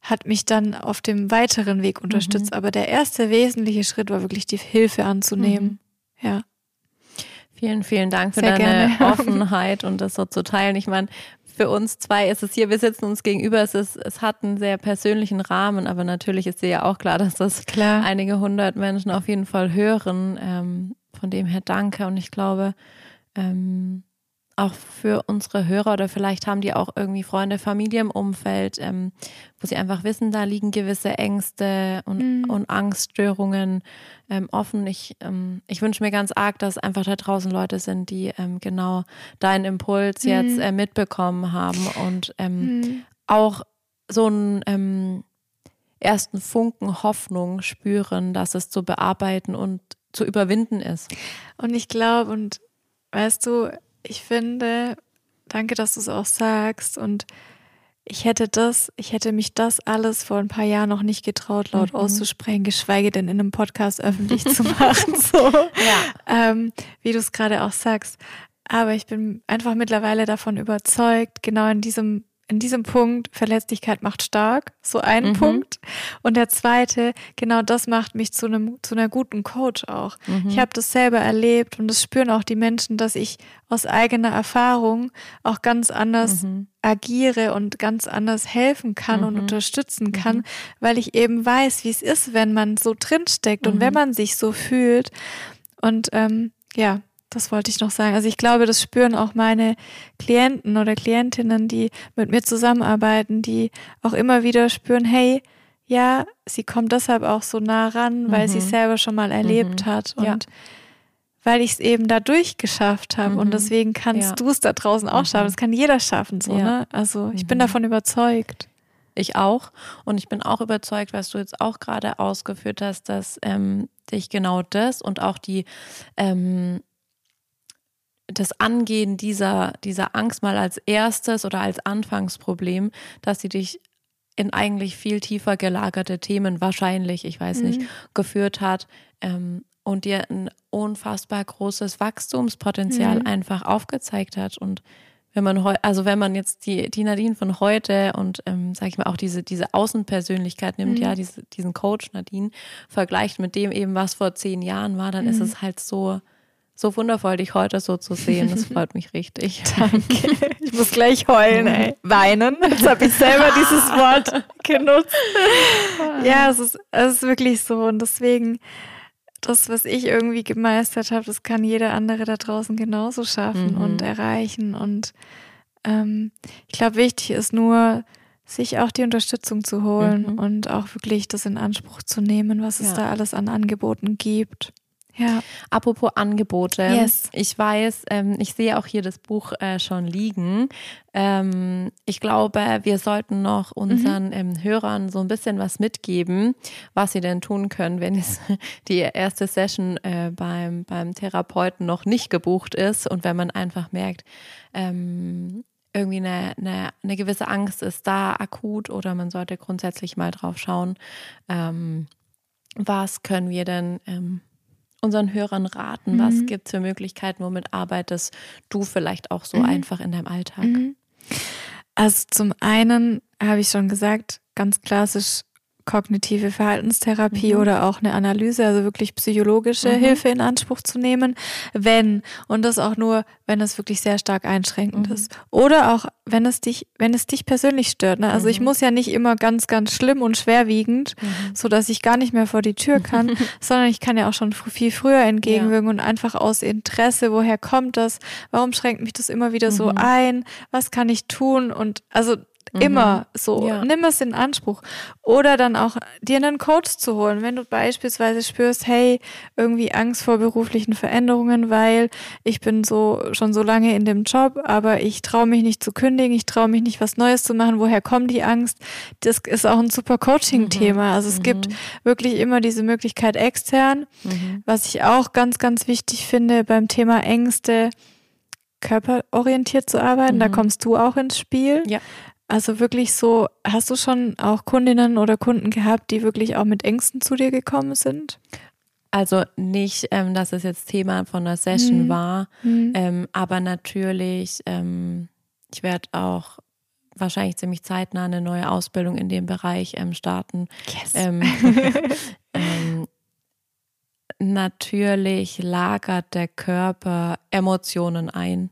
hat mich dann auf dem weiteren Weg unterstützt. Mhm. Aber der erste wesentliche Schritt war wirklich die Hilfe anzunehmen. Mhm. Ja. Vielen, vielen Dank für Sehr deine gerne. Offenheit und das so zu teilen. Ich meine, für uns zwei ist es hier, wir sitzen uns gegenüber, es, ist, es hat einen sehr persönlichen Rahmen, aber natürlich ist dir ja auch klar, dass das klar. einige hundert Menschen auf jeden Fall hören. Ähm, von dem her danke und ich glaube, ähm, auch für unsere Hörer oder vielleicht haben die auch irgendwie Freunde, Familie im Umfeld, ähm, wo sie einfach wissen, da liegen gewisse Ängste und, mhm. und Angststörungen ähm, offen. Ich, ähm, ich wünsche mir ganz arg, dass einfach da draußen Leute sind, die ähm, genau deinen Impuls mhm. jetzt äh, mitbekommen haben und ähm, mhm. auch so einen ähm, ersten Funken Hoffnung spüren, dass es zu bearbeiten und zu überwinden ist. Und ich glaube, und weißt du, ich finde, danke, dass du es auch sagst. Und ich hätte das, ich hätte mich das alles vor ein paar Jahren noch nicht getraut, laut mhm. auszusprechen, geschweige denn in einem Podcast öffentlich zu machen. So. Ja. Ähm, wie du es gerade auch sagst. Aber ich bin einfach mittlerweile davon überzeugt, genau in diesem in diesem Punkt, Verletzlichkeit macht stark, so ein mhm. Punkt. Und der zweite, genau das macht mich zu einem, zu einer guten Coach auch. Mhm. Ich habe das selber erlebt und das spüren auch die Menschen, dass ich aus eigener Erfahrung auch ganz anders mhm. agiere und ganz anders helfen kann und mhm. unterstützen mhm. kann, weil ich eben weiß, wie es ist, wenn man so drinsteckt und wenn mhm. man sich so fühlt. Und ähm, ja, das wollte ich noch sagen. Also ich glaube, das spüren auch meine Klienten oder Klientinnen, die mit mir zusammenarbeiten, die auch immer wieder spüren, hey, ja, sie kommt deshalb auch so nah ran, weil mhm. sie es selber schon mal erlebt mhm. hat und ja. weil ich es eben dadurch geschafft habe mhm. und deswegen kannst ja. du es da draußen auch schaffen. Das kann jeder schaffen, so, ja. ne? Also ich bin mhm. davon überzeugt. Ich auch. Und ich bin auch überzeugt, was du jetzt auch gerade ausgeführt hast, dass ähm, dich genau das und auch die ähm, das Angehen dieser, dieser Angst mal als erstes oder als Anfangsproblem, dass sie dich in eigentlich viel tiefer gelagerte Themen wahrscheinlich, ich weiß mhm. nicht, geführt hat ähm, und dir ein unfassbar großes Wachstumspotenzial mhm. einfach aufgezeigt hat. Und wenn man heu also wenn man jetzt die, die Nadine von heute und ähm, sag ich mal auch diese, diese Außenpersönlichkeit nimmt, mhm. ja, diese, diesen Coach Nadine, vergleicht mit dem eben, was vor zehn Jahren war, dann ist mhm. es halt so so wundervoll, dich heute so zu sehen. Das freut mich richtig. Danke. Ich muss gleich heulen, ey. Weinen. Jetzt habe ich selber dieses Wort genutzt. Ja, es ist, es ist wirklich so. Und deswegen, das, was ich irgendwie gemeistert habe, das kann jeder andere da draußen genauso schaffen mhm. und erreichen. Und ähm, ich glaube, wichtig ist nur, sich auch die Unterstützung zu holen mhm. und auch wirklich das in Anspruch zu nehmen, was es ja. da alles an Angeboten gibt. Ja. Apropos Angebote. Yes. Ich weiß, ähm, ich sehe auch hier das Buch äh, schon liegen. Ähm, ich glaube, wir sollten noch unseren mhm. ähm, Hörern so ein bisschen was mitgeben, was sie denn tun können, wenn es die erste Session äh, beim, beim Therapeuten noch nicht gebucht ist und wenn man einfach merkt, ähm, irgendwie eine, eine, eine gewisse Angst ist da akut oder man sollte grundsätzlich mal drauf schauen. Ähm, was können wir denn ähm, unseren Hörern raten? Mhm. Was gibt es für Möglichkeiten? Womit arbeitest du vielleicht auch so mhm. einfach in deinem Alltag? Mhm. Also zum einen habe ich schon gesagt, ganz klassisch kognitive Verhaltenstherapie mhm. oder auch eine Analyse, also wirklich psychologische mhm. Hilfe in Anspruch zu nehmen, wenn und das auch nur, wenn es wirklich sehr stark einschränkend mhm. ist oder auch wenn es dich, wenn es dich persönlich stört. Ne? Also ich mhm. muss ja nicht immer ganz, ganz schlimm und schwerwiegend, mhm. so dass ich gar nicht mehr vor die Tür kann, sondern ich kann ja auch schon viel früher entgegenwirken ja. und einfach aus Interesse, woher kommt das, warum schränkt mich das immer wieder so mhm. ein, was kann ich tun und also Immer mhm. so. Ja. Nimm es in Anspruch. Oder dann auch dir einen Coach zu holen, wenn du beispielsweise spürst, hey, irgendwie Angst vor beruflichen Veränderungen, weil ich bin so schon so lange in dem Job, aber ich traue mich nicht zu kündigen, ich traue mich nicht was Neues zu machen. Woher kommt die Angst? Das ist auch ein super Coaching-Thema. Mhm. Also es mhm. gibt wirklich immer diese Möglichkeit extern. Mhm. Was ich auch ganz, ganz wichtig finde beim Thema Ängste, körperorientiert zu arbeiten. Da mhm. kommst du auch ins Spiel. Ja. Also wirklich so, hast du schon auch Kundinnen oder Kunden gehabt, die wirklich auch mit Ängsten zu dir gekommen sind? Also nicht, ähm, dass es jetzt Thema von der Session mhm. war, mhm. Ähm, aber natürlich, ähm, ich werde auch wahrscheinlich ziemlich zeitnah eine neue Ausbildung in dem Bereich ähm, starten. Yes. Ähm, ähm, natürlich lagert der Körper Emotionen ein.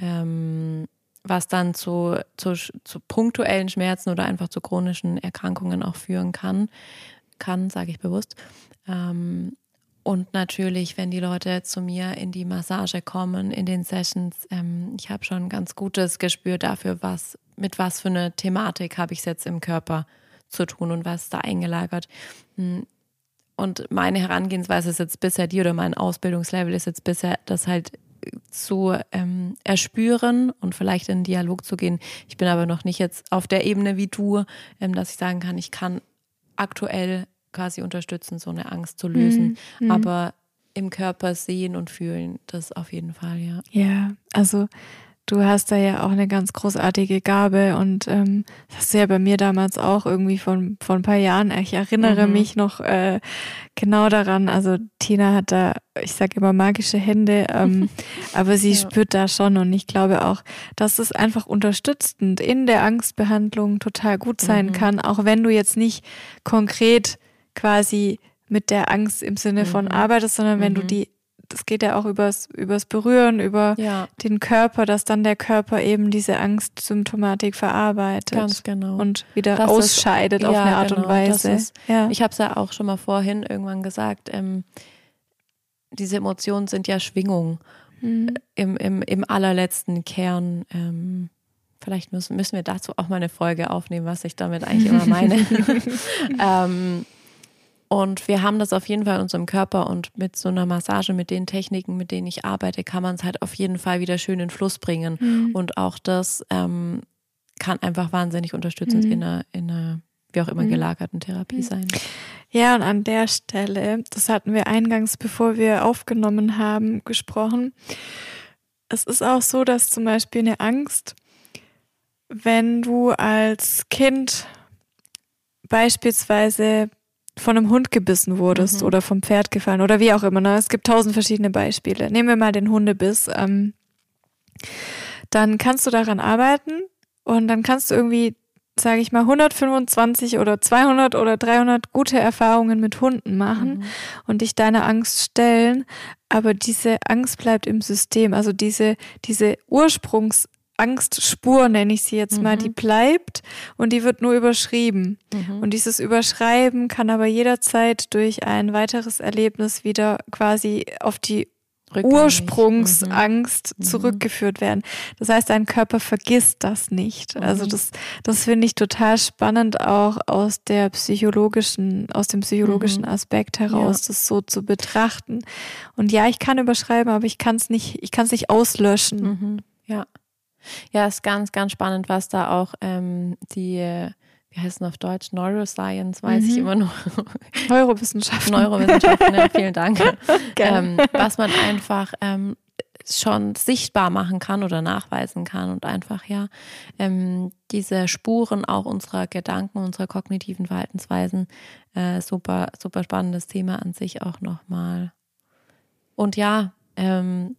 Ähm, was dann zu, zu, zu punktuellen Schmerzen oder einfach zu chronischen Erkrankungen auch führen kann. Kann, sage ich bewusst. Ähm, und natürlich, wenn die Leute zu mir in die Massage kommen, in den Sessions, ähm, ich habe schon ein ganz gutes Gespür dafür, was, mit was für eine Thematik habe ich es jetzt im Körper zu tun und was da eingelagert. Hm. Und meine Herangehensweise ist jetzt bisher die oder mein Ausbildungslevel ist jetzt bisher, dass halt zu ähm, erspüren und vielleicht in Dialog zu gehen. Ich bin aber noch nicht jetzt auf der Ebene wie du, ähm, dass ich sagen kann, ich kann aktuell quasi unterstützen, so eine Angst zu lösen. Mhm. Aber im Körper sehen und fühlen, das auf jeden Fall, ja. Ja, also du hast da ja auch eine ganz großartige Gabe und ähm, das hast du ja bei mir damals auch irgendwie von, von ein paar Jahren. Ich erinnere mhm. mich noch äh, genau daran. Also Tina hat da, ich sage immer magische Hände, ähm, aber sie ja. spürt da schon und ich glaube auch, dass es einfach unterstützend in der Angstbehandlung total gut sein mhm. kann, auch wenn du jetzt nicht konkret quasi mit der Angst im Sinne mhm. von arbeitest, sondern wenn du mhm. die das geht ja auch übers, übers Berühren, über ja. den Körper, dass dann der Körper eben diese Angstsymptomatik verarbeitet. Ganz genau. Und wieder das ausscheidet ist, auf ja, eine Art genau, und Weise. Ist, ja. Ich habe es ja auch schon mal vorhin irgendwann gesagt, ähm, diese Emotionen sind ja Schwingungen mhm. im, im, im allerletzten Kern. Ähm, vielleicht müssen, müssen wir dazu auch mal eine Folge aufnehmen, was ich damit eigentlich immer meine. ähm, und wir haben das auf jeden Fall in unserem Körper und mit so einer Massage, mit den Techniken, mit denen ich arbeite, kann man es halt auf jeden Fall wieder schön in Fluss bringen. Mhm. Und auch das ähm, kann einfach wahnsinnig unterstützend mhm. in, einer, in einer, wie auch immer, mhm. gelagerten Therapie mhm. sein. Ja, und an der Stelle, das hatten wir eingangs, bevor wir aufgenommen haben, gesprochen. Es ist auch so, dass zum Beispiel eine Angst, wenn du als Kind beispielsweise von einem Hund gebissen wurdest mhm. oder vom Pferd gefallen oder wie auch immer. Ne? Es gibt tausend verschiedene Beispiele. Nehmen wir mal den Hundebiss. Ähm, dann kannst du daran arbeiten und dann kannst du irgendwie, sage ich mal, 125 oder 200 oder 300 gute Erfahrungen mit Hunden machen mhm. und dich deiner Angst stellen. Aber diese Angst bleibt im System. Also diese, diese Ursprungs Angstspur, nenne ich sie jetzt mal, die mhm. bleibt und die wird nur überschrieben. Mhm. Und dieses Überschreiben kann aber jederzeit durch ein weiteres Erlebnis wieder quasi auf die Rückgängig. Ursprungsangst mhm. zurückgeführt werden. Das heißt, dein Körper vergisst das nicht. Also mhm. das, das finde ich total spannend auch aus der psychologischen, aus dem psychologischen mhm. Aspekt heraus, ja. das so zu betrachten. Und ja, ich kann überschreiben, aber ich kann es nicht, ich kann es nicht auslöschen. Ja. Ja, ist ganz, ganz spannend, was da auch ähm, die, wie heißt es auf Deutsch, Neuroscience, weiß mhm. ich immer noch. Neurowissenschaften. Neurowissenschaften, ja, vielen Dank. ähm, was man einfach ähm, schon sichtbar machen kann oder nachweisen kann und einfach ja ähm, diese Spuren auch unserer Gedanken, unserer kognitiven Verhaltensweisen, äh, super, super spannendes Thema an sich auch nochmal. Und ja, ähm,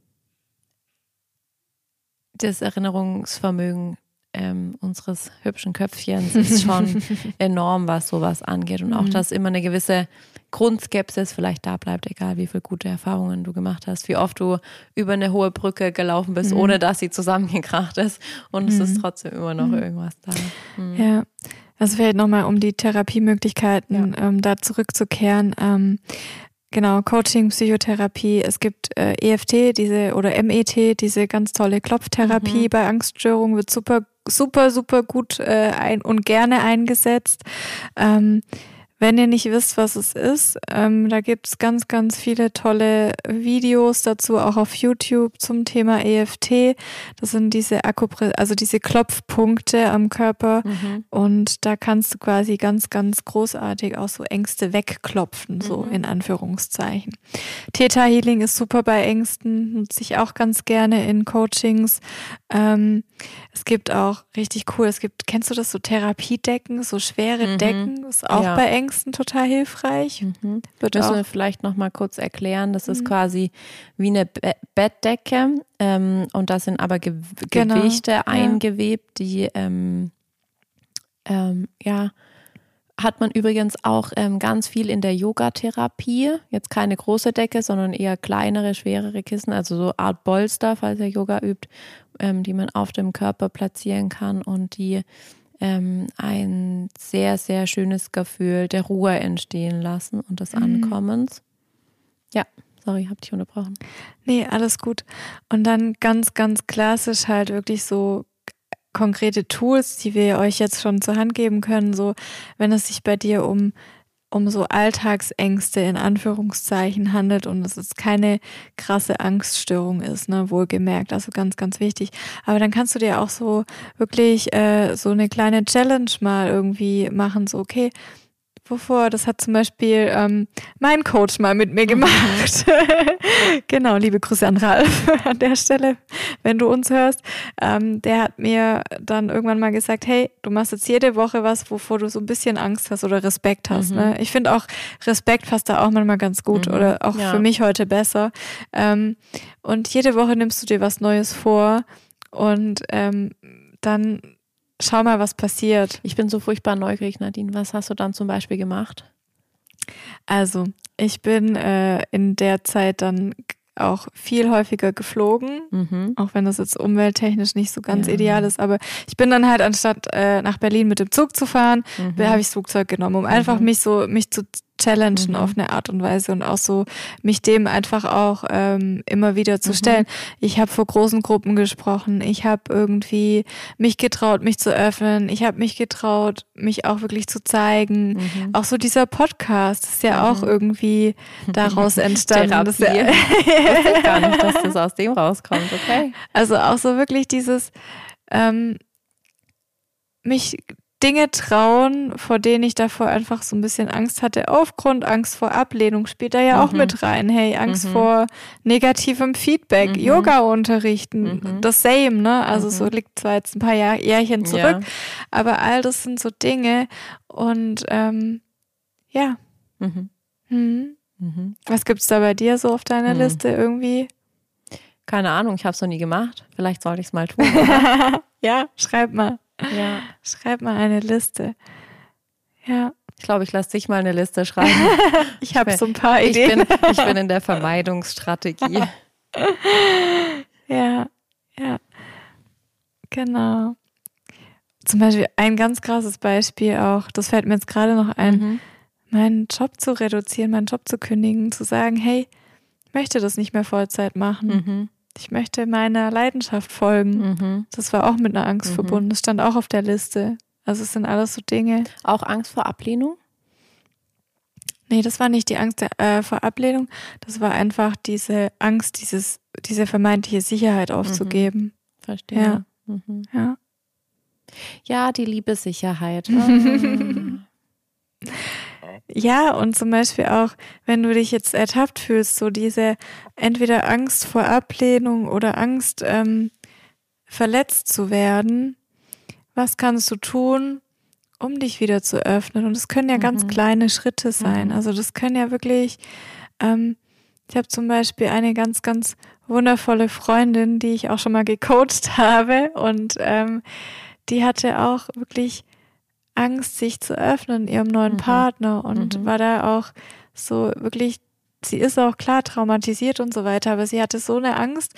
das Erinnerungsvermögen ähm, unseres hübschen Köpfchens ist schon enorm, was sowas angeht. Und auch, mhm. dass immer eine gewisse Grundskepsis vielleicht da bleibt, egal wie viele gute Erfahrungen du gemacht hast, wie oft du über eine hohe Brücke gelaufen bist, mhm. ohne dass sie zusammengekracht ist. Und mhm. es ist mhm. trotzdem immer noch mhm. irgendwas da. Ja. Also vielleicht nochmal, um die Therapiemöglichkeiten ja. ähm, da zurückzukehren. Ähm, Genau, Coaching, Psychotherapie. Es gibt äh, EFT, diese oder MET, diese ganz tolle Klopftherapie mhm. bei Angststörungen wird super, super, super gut äh, ein und gerne eingesetzt. Ähm, wenn ihr nicht wisst, was es ist, ähm, da gibt's ganz, ganz viele tolle Videos dazu, auch auf YouTube zum Thema EFT. Das sind diese Akupre also diese Klopfpunkte am Körper. Mhm. Und da kannst du quasi ganz, ganz großartig auch so Ängste wegklopfen, so mhm. in Anführungszeichen. Theta Healing ist super bei Ängsten, nutze ich auch ganz gerne in Coachings. Ähm, es gibt auch richtig cool, es gibt, kennst du das, so Therapiedecken, so schwere mhm. Decken, ist auch ja. bei Ängsten total hilfreich. Mhm. Wird Müssen wir vielleicht nochmal kurz erklären, das ist mhm. quasi wie eine Be Bettdecke ähm, und da sind aber Ge genau. Gewichte ja. eingewebt, die ähm, ähm, ja, hat man übrigens auch ähm, ganz viel in der Yoga-Therapie. Jetzt keine große Decke, sondern eher kleinere, schwerere Kissen, also so Art Bolster, falls er Yoga übt, ähm, die man auf dem Körper platzieren kann und die ähm, ein sehr, sehr schönes Gefühl der Ruhe entstehen lassen und des mhm. Ankommens. Ja, sorry, hab dich unterbrochen. Nee, alles gut. Und dann ganz, ganz klassisch halt wirklich so konkrete Tools, die wir euch jetzt schon zur Hand geben können, so wenn es sich bei dir um um so Alltagsängste in Anführungszeichen handelt und es ist keine krasse Angststörung ist, ne, wohlgemerkt, also ganz, ganz wichtig. Aber dann kannst du dir auch so wirklich äh, so eine kleine Challenge mal irgendwie machen, so okay, Wovor? Das hat zum Beispiel ähm, mein Coach mal mit mir mhm. gemacht. genau, liebe Grüße an Ralf an der Stelle, wenn du uns hörst. Ähm, der hat mir dann irgendwann mal gesagt, hey, du machst jetzt jede Woche was, wovor du so ein bisschen Angst hast oder Respekt hast. Mhm. Ne? Ich finde auch, Respekt passt da auch manchmal ganz gut mhm. oder auch ja. für mich heute besser. Ähm, und jede Woche nimmst du dir was Neues vor und ähm, dann schau mal, was passiert. Ich bin so furchtbar neugierig, Nadine. Was hast du dann zum Beispiel gemacht? Also, ich bin äh, in der Zeit dann auch viel häufiger geflogen, mhm. auch wenn das jetzt umwelttechnisch nicht so ganz ja. ideal ist. Aber ich bin dann halt anstatt äh, nach Berlin mit dem Zug zu fahren, mhm. habe ich das Flugzeug genommen, um mhm. einfach mich so mich zu challengen mhm. auf eine Art und Weise und auch so mich dem einfach auch ähm, immer wieder zu mhm. stellen. Ich habe vor großen Gruppen gesprochen, ich habe irgendwie mich getraut, mich zu öffnen, ich habe mich getraut, mich auch wirklich zu zeigen. Mhm. Auch so dieser Podcast ist ja auch mhm. irgendwie daraus entstanden. Therapie. Das ja, ich gar nicht, dass das aus dem rauskommt, okay. Also auch so wirklich dieses ähm, mich Dinge trauen, vor denen ich davor einfach so ein bisschen Angst hatte. Aufgrund Angst vor Ablehnung spielt da ja mhm. auch mit rein. Hey, Angst mhm. vor negativem Feedback, mhm. Yoga unterrichten, mhm. das same, ne? Also so mhm. liegt zwar jetzt ein paar Jahr, Jährchen zurück, ja. aber all das sind so Dinge und ähm, ja. Mhm. Was gibt's da bei dir so auf deiner Liste irgendwie? Keine Ahnung, ich habe es noch nie gemacht. Vielleicht sollte ich es mal tun. ja, schreib mal. Ja. Schreib mal eine Liste. Ja. Ich glaube, ich lasse dich mal eine Liste schreiben. ich habe so ein paar Ideen. Ich bin, ich bin in der Vermeidungsstrategie. ja, ja. Genau. Zum Beispiel ein ganz krasses Beispiel auch, das fällt mir jetzt gerade noch ein, mhm. meinen Job zu reduzieren, meinen Job zu kündigen, zu sagen, hey, ich möchte das nicht mehr Vollzeit machen. Mhm ich möchte meiner Leidenschaft folgen. Mhm. Das war auch mit einer Angst mhm. verbunden. Das stand auch auf der Liste. Also es sind alles so Dinge. Auch Angst vor Ablehnung? Nee, das war nicht die Angst äh, vor Ablehnung. Das war einfach diese Angst, dieses, diese vermeintliche Sicherheit aufzugeben. Mhm. Verstehe. Ja. Mhm. ja. Ja, die Liebessicherheit. Ja, und zum Beispiel auch, wenn du dich jetzt ertappt fühlst, so diese entweder Angst vor Ablehnung oder Angst, ähm, verletzt zu werden, was kannst du tun, um dich wieder zu öffnen? Und es können ja mhm. ganz kleine Schritte sein. Mhm. Also das können ja wirklich, ähm, ich habe zum Beispiel eine ganz, ganz wundervolle Freundin, die ich auch schon mal gecoacht habe und ähm, die hatte auch wirklich Angst, sich zu öffnen ihrem neuen mhm. Partner und mhm. war da auch so wirklich, sie ist auch klar traumatisiert und so weiter, aber sie hatte so eine Angst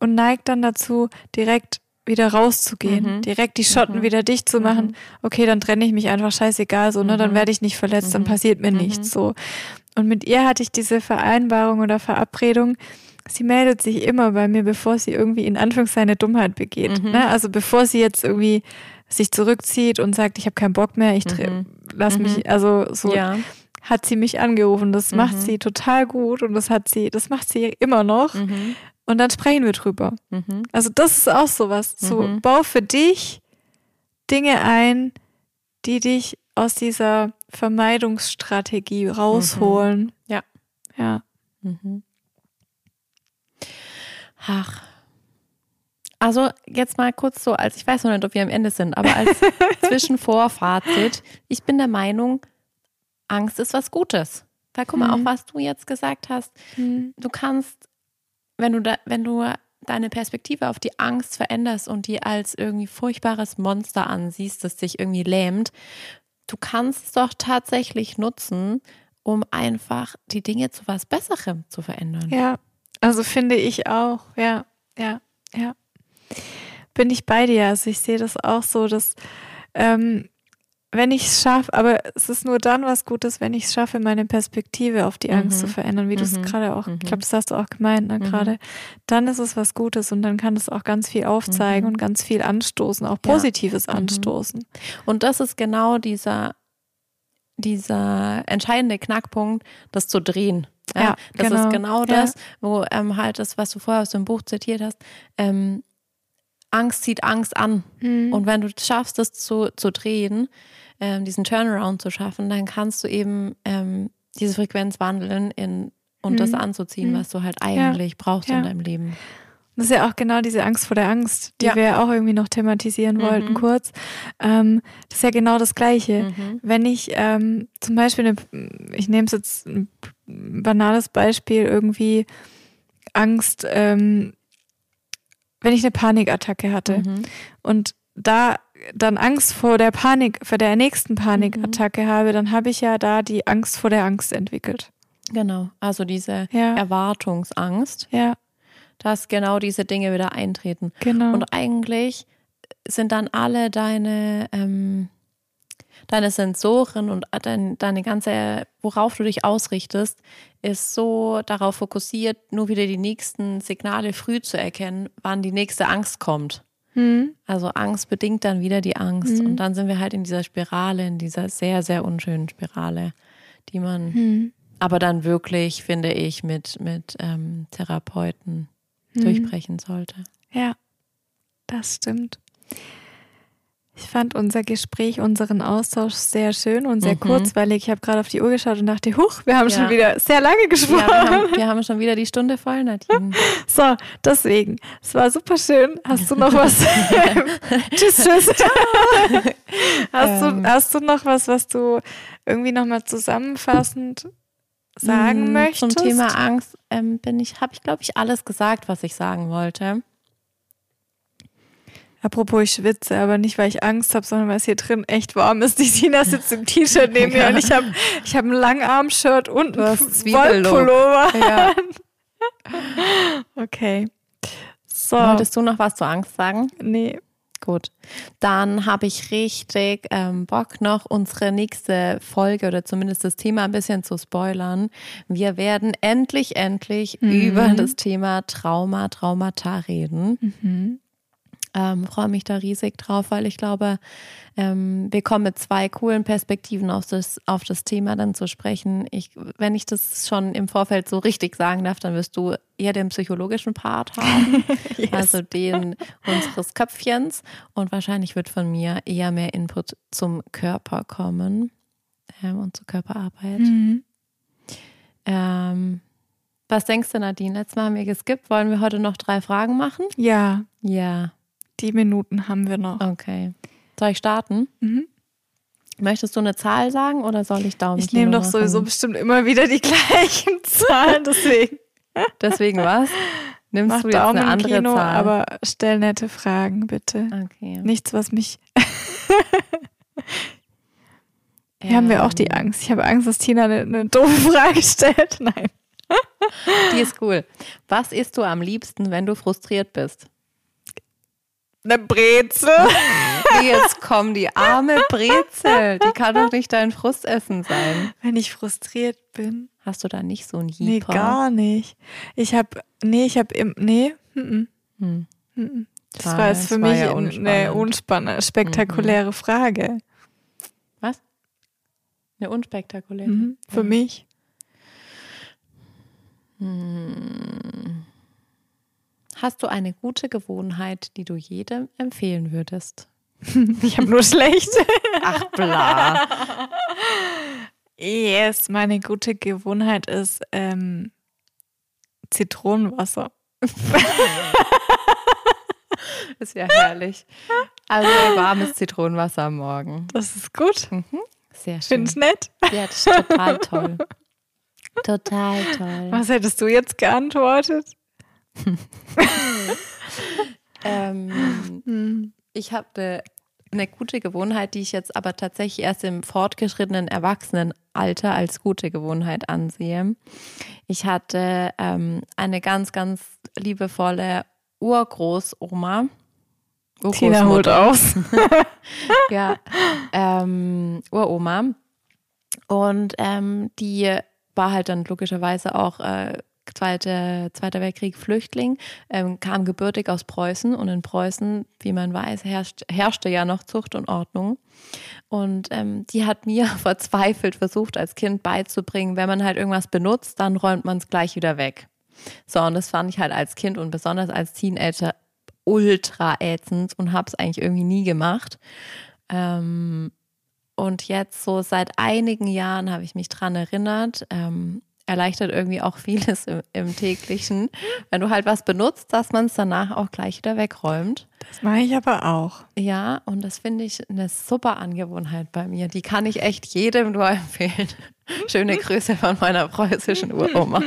und neigt dann dazu, direkt wieder rauszugehen, mhm. direkt die Schotten mhm. wieder dicht zu machen. Mhm. Okay, dann trenne ich mich einfach scheißegal, so, ne, dann mhm. werde ich nicht verletzt, dann passiert mir nichts, so. Und mit ihr hatte ich diese Vereinbarung oder Verabredung, sie meldet sich immer bei mir, bevor sie irgendwie in Anführungszeichen eine Dummheit begeht. Ne? Also bevor sie jetzt irgendwie sich zurückzieht und sagt, ich habe keinen Bock mehr, ich mhm. lass mich, mhm. also so ja. hat sie mich angerufen. Das mhm. macht sie total gut und das hat sie, das macht sie immer noch. Mhm. Und dann sprechen wir drüber. Mhm. Also das ist auch sowas. So, mhm. bau für dich Dinge ein, die dich aus dieser Vermeidungsstrategie rausholen. Ja. Ja. Ach, also jetzt mal kurz so, als ich weiß noch nicht, ob wir am Ende sind, aber als Zwischenvorfazit, ich bin der Meinung, Angst ist was Gutes. Weil guck mal, mhm. auch was du jetzt gesagt hast, mhm. du kannst, wenn du da, wenn du deine Perspektive auf die Angst veränderst und die als irgendwie furchtbares Monster ansiehst, das dich irgendwie lähmt, du kannst es doch tatsächlich nutzen, um einfach die Dinge zu was Besserem zu verändern. Ja, also finde ich auch, ja, ja, ja bin ich bei dir. Also ich sehe das auch so, dass ähm, wenn ich es schaffe, aber es ist nur dann was Gutes, wenn ich es schaffe, meine Perspektive auf die Angst mhm. zu verändern, wie mhm. du es gerade auch, ich glaube, mhm. das hast du auch gemeint, ne, mhm. gerade, dann ist es was Gutes und dann kann es auch ganz viel aufzeigen mhm. und ganz viel anstoßen, auch Positives ja. Mhm. anstoßen. Und das ist genau dieser, dieser entscheidende Knackpunkt, das zu drehen. Ja, ja das genau. ist genau das, ja. wo ähm, halt das, was du vorher aus dem Buch zitiert hast, ähm, Angst zieht Angst an. Mhm. Und wenn du schaffst, das zu, zu drehen, ähm, diesen Turnaround zu schaffen, dann kannst du eben ähm, diese Frequenz wandeln in, und mhm. das anzuziehen, mhm. was du halt eigentlich ja. brauchst ja. in deinem Leben. Das ist ja auch genau diese Angst vor der Angst, die ja. wir ja auch irgendwie noch thematisieren mhm. wollten, kurz. Ähm, das ist ja genau das Gleiche. Mhm. Wenn ich ähm, zum Beispiel, eine, ich nehme es jetzt ein banales Beispiel, irgendwie Angst, ähm, wenn ich eine Panikattacke hatte mhm. und da dann Angst vor der Panik, vor der nächsten Panikattacke mhm. habe, dann habe ich ja da die Angst vor der Angst entwickelt. Genau, also diese ja. Erwartungsangst. Ja. Dass genau diese Dinge wieder eintreten. Genau. Und eigentlich sind dann alle deine ähm, deine Sensoren und dein, deine ganze, worauf du dich ausrichtest, ist so darauf fokussiert, nur wieder die nächsten Signale früh zu erkennen, wann die nächste Angst kommt. Mhm. Also Angst bedingt dann wieder die Angst. Mhm. Und dann sind wir halt in dieser Spirale, in dieser sehr, sehr unschönen Spirale, die man mhm. aber dann wirklich, finde ich, mit, mit ähm, Therapeuten hm. durchbrechen sollte. Ja, das stimmt. Ich fand unser Gespräch, unseren Austausch sehr schön und sehr mhm. kurzweilig. Ich habe gerade auf die Uhr geschaut und dachte, huch, wir haben ja. schon wieder sehr lange gesprochen. Ja, wir, haben, wir, haben, schon wieder die Stunde voll, Nadine. So, deswegen. Es war super schön. Hast du noch was? tschüss, tschüss. hast, ähm. du, hast du noch was, was du irgendwie nochmal zusammenfassend sagen hm, möchtest? Zum Thema Angst ähm, bin ich, habe ich, glaube ich, alles gesagt, was ich sagen wollte. Apropos, ich schwitze, aber nicht, weil ich Angst habe, sondern weil es hier drin echt warm ist. Die Sina sitzt im T-Shirt neben mir und ich habe ich hab ein Langarm-Shirt und ein Wollpullover. Ja. okay. So. Wolltest du noch was zur Angst sagen? Nee. Gut. Dann habe ich richtig ähm, Bock noch unsere nächste Folge oder zumindest das Thema ein bisschen zu spoilern. Wir werden endlich, endlich mhm. über das Thema Trauma, Traumata reden. Mhm. Ähm, freue mich da riesig drauf, weil ich glaube, ähm, wir kommen mit zwei coolen Perspektiven auf das, auf das Thema dann zu sprechen. Ich, wenn ich das schon im Vorfeld so richtig sagen darf, dann wirst du eher den psychologischen Part haben, yes. also den unseres Köpfchens. Und wahrscheinlich wird von mir eher mehr Input zum Körper kommen. ähm, und zur Körperarbeit. Mhm. Ähm, was denkst du, Nadine? Letztes Mal haben wir geskippt. Wollen wir heute noch drei Fragen machen? Ja. Ja. Die Minuten haben wir noch. Okay. Soll ich starten? Mhm. Möchtest du eine Zahl sagen oder soll ich Daumen? Ich nehme doch machen? sowieso bestimmt immer wieder die gleichen Zahlen, deswegen. deswegen was? Nimmst Mach du jetzt Daumen eine andere Kino, Zahl? Aber stell nette Fragen, bitte. Okay. Nichts, was mich. Hier ähm. haben wir auch die ähm. Angst. Ich habe Angst, dass Tina eine, eine doofe Frage stellt. Nein. Die ist cool. Was isst du am liebsten, wenn du frustriert bist? Eine Brezel. Jetzt kommen die arme Brezel. Die kann doch nicht dein Frustessen sein. Wenn ich frustriert bin. Hast du da nicht so ein Jeeper? Nee, gar nicht. Ich habe, nee, ich habe im, nee, hm, hm. Hm. Das war jetzt für mich ja eine unspannende, spektakuläre mhm. Frage. Was? Eine unspektakuläre? Mhm. Für mhm. mich. Hm. Hast du eine gute Gewohnheit, die du jedem empfehlen würdest? Ich habe nur schlechte. Ach bla. Yes, meine gute Gewohnheit ist ähm, Zitronenwasser. das wäre herrlich. Also ein warmes Zitronenwasser am Morgen. Das ist gut. Mhm. Sehr schön. Find's nett? Ja, das ist total toll. Total toll. Was hättest du jetzt geantwortet? ähm, hm. ich habe eine gute Gewohnheit, die ich jetzt aber tatsächlich erst im fortgeschrittenen Erwachsenenalter als gute Gewohnheit ansehe. Ich hatte ähm, eine ganz, ganz liebevolle Urgroßoma. Tina holt aus. ja, ähm, Uroma. Und ähm, die war halt dann logischerweise auch äh, Zweite, Zweiter Weltkrieg Flüchtling, ähm, kam gebürtig aus Preußen und in Preußen, wie man weiß, herrscht, herrschte ja noch Zucht und Ordnung. Und ähm, die hat mir verzweifelt versucht, als Kind beizubringen, wenn man halt irgendwas benutzt, dann räumt man es gleich wieder weg. So, und das fand ich halt als Kind und besonders als Teenager ultra ätzend und habe es eigentlich irgendwie nie gemacht. Ähm, und jetzt so seit einigen Jahren habe ich mich dran erinnert. Ähm, erleichtert irgendwie auch vieles im, im, täglichen, wenn du halt was benutzt, dass man es danach auch gleich wieder wegräumt. Das mache ich aber auch. Ja, und das finde ich eine super Angewohnheit bei mir. Die kann ich echt jedem nur empfehlen. Schöne Grüße von meiner preußischen Uroma.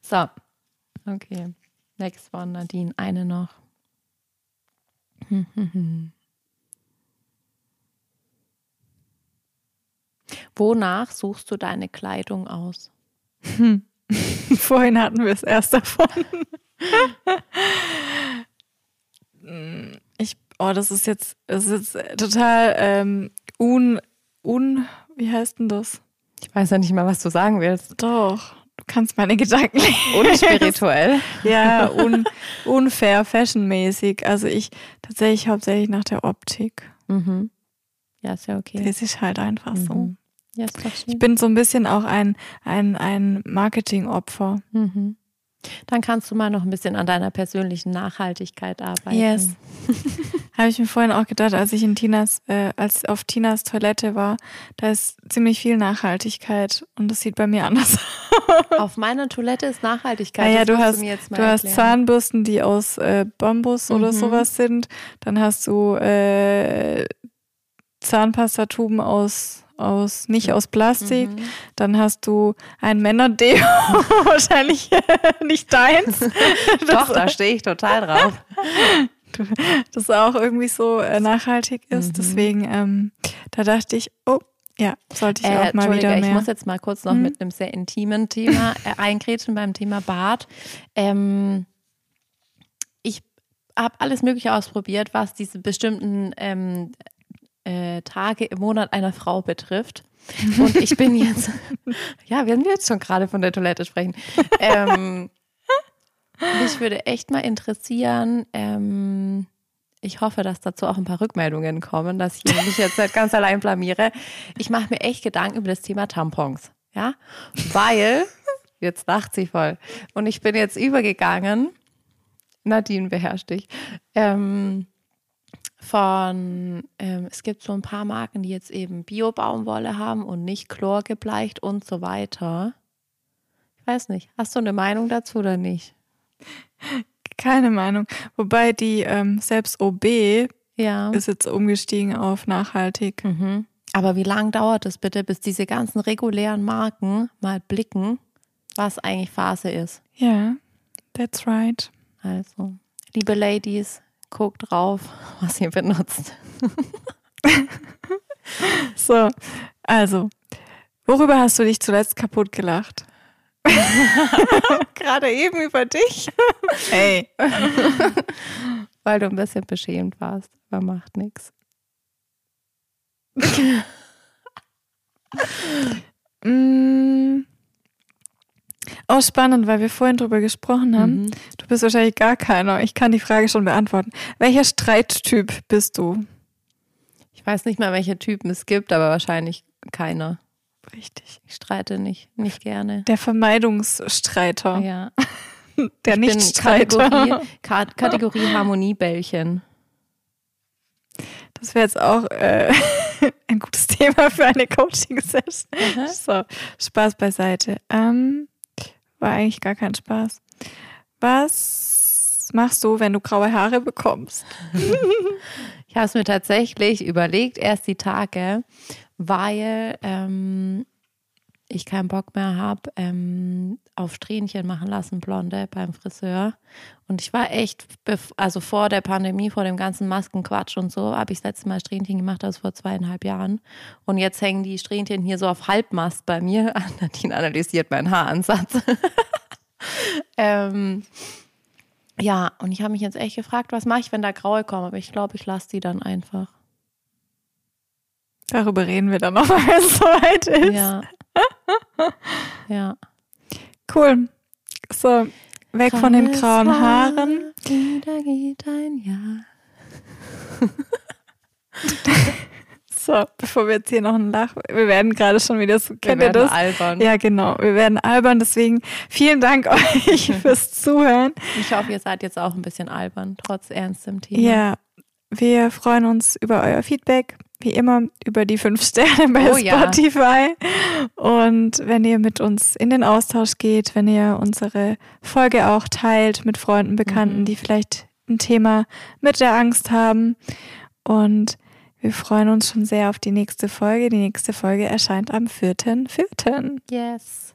So, okay. Next one, Nadine. Eine noch. Wonach suchst du deine Kleidung aus? Vorhin hatten wir es erst davon. ich, oh, das ist jetzt, das ist jetzt total ähm, un, un, wie heißt denn das? Ich weiß ja nicht mal, was du sagen willst. Doch, du kannst meine Gedanken lesen. Unspirituell. ja, un, unfair, fashionmäßig. Also ich tatsächlich hauptsächlich nach der Optik. Mhm. Ja, ist ja okay. Das ist halt einfach mhm. so. Ja, ist doch schön. Ich bin so ein bisschen auch ein, ein, ein Marketingopfer. Mhm. Dann kannst du mal noch ein bisschen an deiner persönlichen Nachhaltigkeit arbeiten. Yes. Habe ich mir vorhin auch gedacht, als ich in Tinas, äh, als auf Tinas Toilette war, da ist ziemlich viel Nachhaltigkeit und das sieht bei mir anders aus. Auf meiner Toilette ist Nachhaltigkeit. Naja, du hast, du, du hast Zahnbürsten, die aus äh, Bambus mhm. oder sowas sind. Dann hast du äh, Zahnpastatuben aus aus, nicht aus Plastik. Mhm. Dann hast du ein Männerdeo, wahrscheinlich nicht deins. Doch, da stehe ich total drauf. Das auch irgendwie so äh, nachhaltig ist. Mhm. Deswegen, ähm, da dachte ich, oh, ja, sollte ich äh, auch mal wieder mehr. Ich muss jetzt mal kurz noch mhm. mit einem sehr intimen Thema äh, eingrätschen beim Thema Bad. Ähm, ich habe alles Mögliche ausprobiert, was diese bestimmten ähm, äh, Tage im Monat einer Frau betrifft. Und ich bin jetzt, ja, werden wir jetzt schon gerade von der Toilette sprechen. Ähm, mich würde echt mal interessieren, ähm, ich hoffe, dass dazu auch ein paar Rückmeldungen kommen, dass ich mich jetzt nicht ganz allein blamiere. Ich mache mir echt Gedanken über das Thema Tampons. Ja, weil, jetzt lacht sie voll. Und ich bin jetzt übergegangen, Nadine beherrscht dich, ähm, von, ähm, es gibt so ein paar Marken, die jetzt eben Bio-Baumwolle haben und nicht chlorgebleicht und so weiter. Ich weiß nicht. Hast du eine Meinung dazu oder nicht? Keine Meinung. Wobei die ähm, selbst OB ja. ist jetzt umgestiegen auf nachhaltig. Mhm. Aber wie lange dauert es bitte, bis diese ganzen regulären Marken mal blicken, was eigentlich Phase ist? Ja, that's right. Also, liebe Ladies, guckt drauf, was ihr benutzt. so, also, worüber hast du dich zuletzt kaputt gelacht? Gerade eben über dich. Hey. Weil du ein bisschen beschämt warst, aber macht nichts. Mm. Oh, spannend, weil wir vorhin drüber gesprochen haben. Mhm. Du bist wahrscheinlich gar keiner. Ich kann die Frage schon beantworten. Welcher Streittyp bist du? Ich weiß nicht mal, welche Typen es gibt, aber wahrscheinlich keiner. Richtig. Ich streite nicht, nicht gerne. Der Vermeidungsstreiter. Ja. Der Nichtstreiter. Kategorie, Kategorie Harmoniebällchen. Das wäre jetzt auch äh, ein gutes Thema für eine Coaching-Session. So, Spaß beiseite. Ähm, war eigentlich gar kein Spaß. Was machst du, wenn du graue Haare bekommst? ich habe es mir tatsächlich überlegt, erst die Tage, weil ähm, ich keinen Bock mehr habe, ähm, auf Strähnchen machen lassen, blonde beim Friseur. Und ich war echt, also vor der Pandemie, vor dem ganzen Maskenquatsch und so, habe ich das letzte Mal Strähnchen gemacht, das vor zweieinhalb Jahren. Und jetzt hängen die Strähnchen hier so auf Halbmast bei mir. Nadine analysiert meinen Haaransatz. ähm, ja, und ich habe mich jetzt echt gefragt, was mache ich, wenn da graue kommen? Aber ich glaube, ich lasse die dann einfach. Darüber reden wir dann nochmal, wenn es soweit ist. Ja. ja. Cool. So, weg Graues von den grauen Haaren. Wieder geht ein Jahr. so, bevor wir jetzt hier noch ein Lach, wir werden gerade schon wieder so, kennt wir ihr das? albern. Ja, genau, wir werden albern, deswegen vielen Dank euch fürs Zuhören. Ich hoffe, ihr seid jetzt auch ein bisschen albern, trotz ernstem Thema. Ja, wir freuen uns über euer Feedback wie immer über die fünf Sterne bei oh, Spotify. Ja. Und wenn ihr mit uns in den Austausch geht, wenn ihr unsere Folge auch teilt mit Freunden, Bekannten, mhm. die vielleicht ein Thema mit der Angst haben. Und wir freuen uns schon sehr auf die nächste Folge. Die nächste Folge erscheint am 4.4. Yes.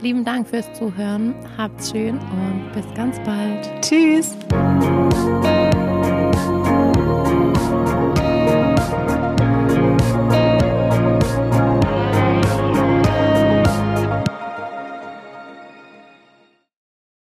Lieben Dank fürs Zuhören. Habt's schön und bis ganz bald. Tschüss.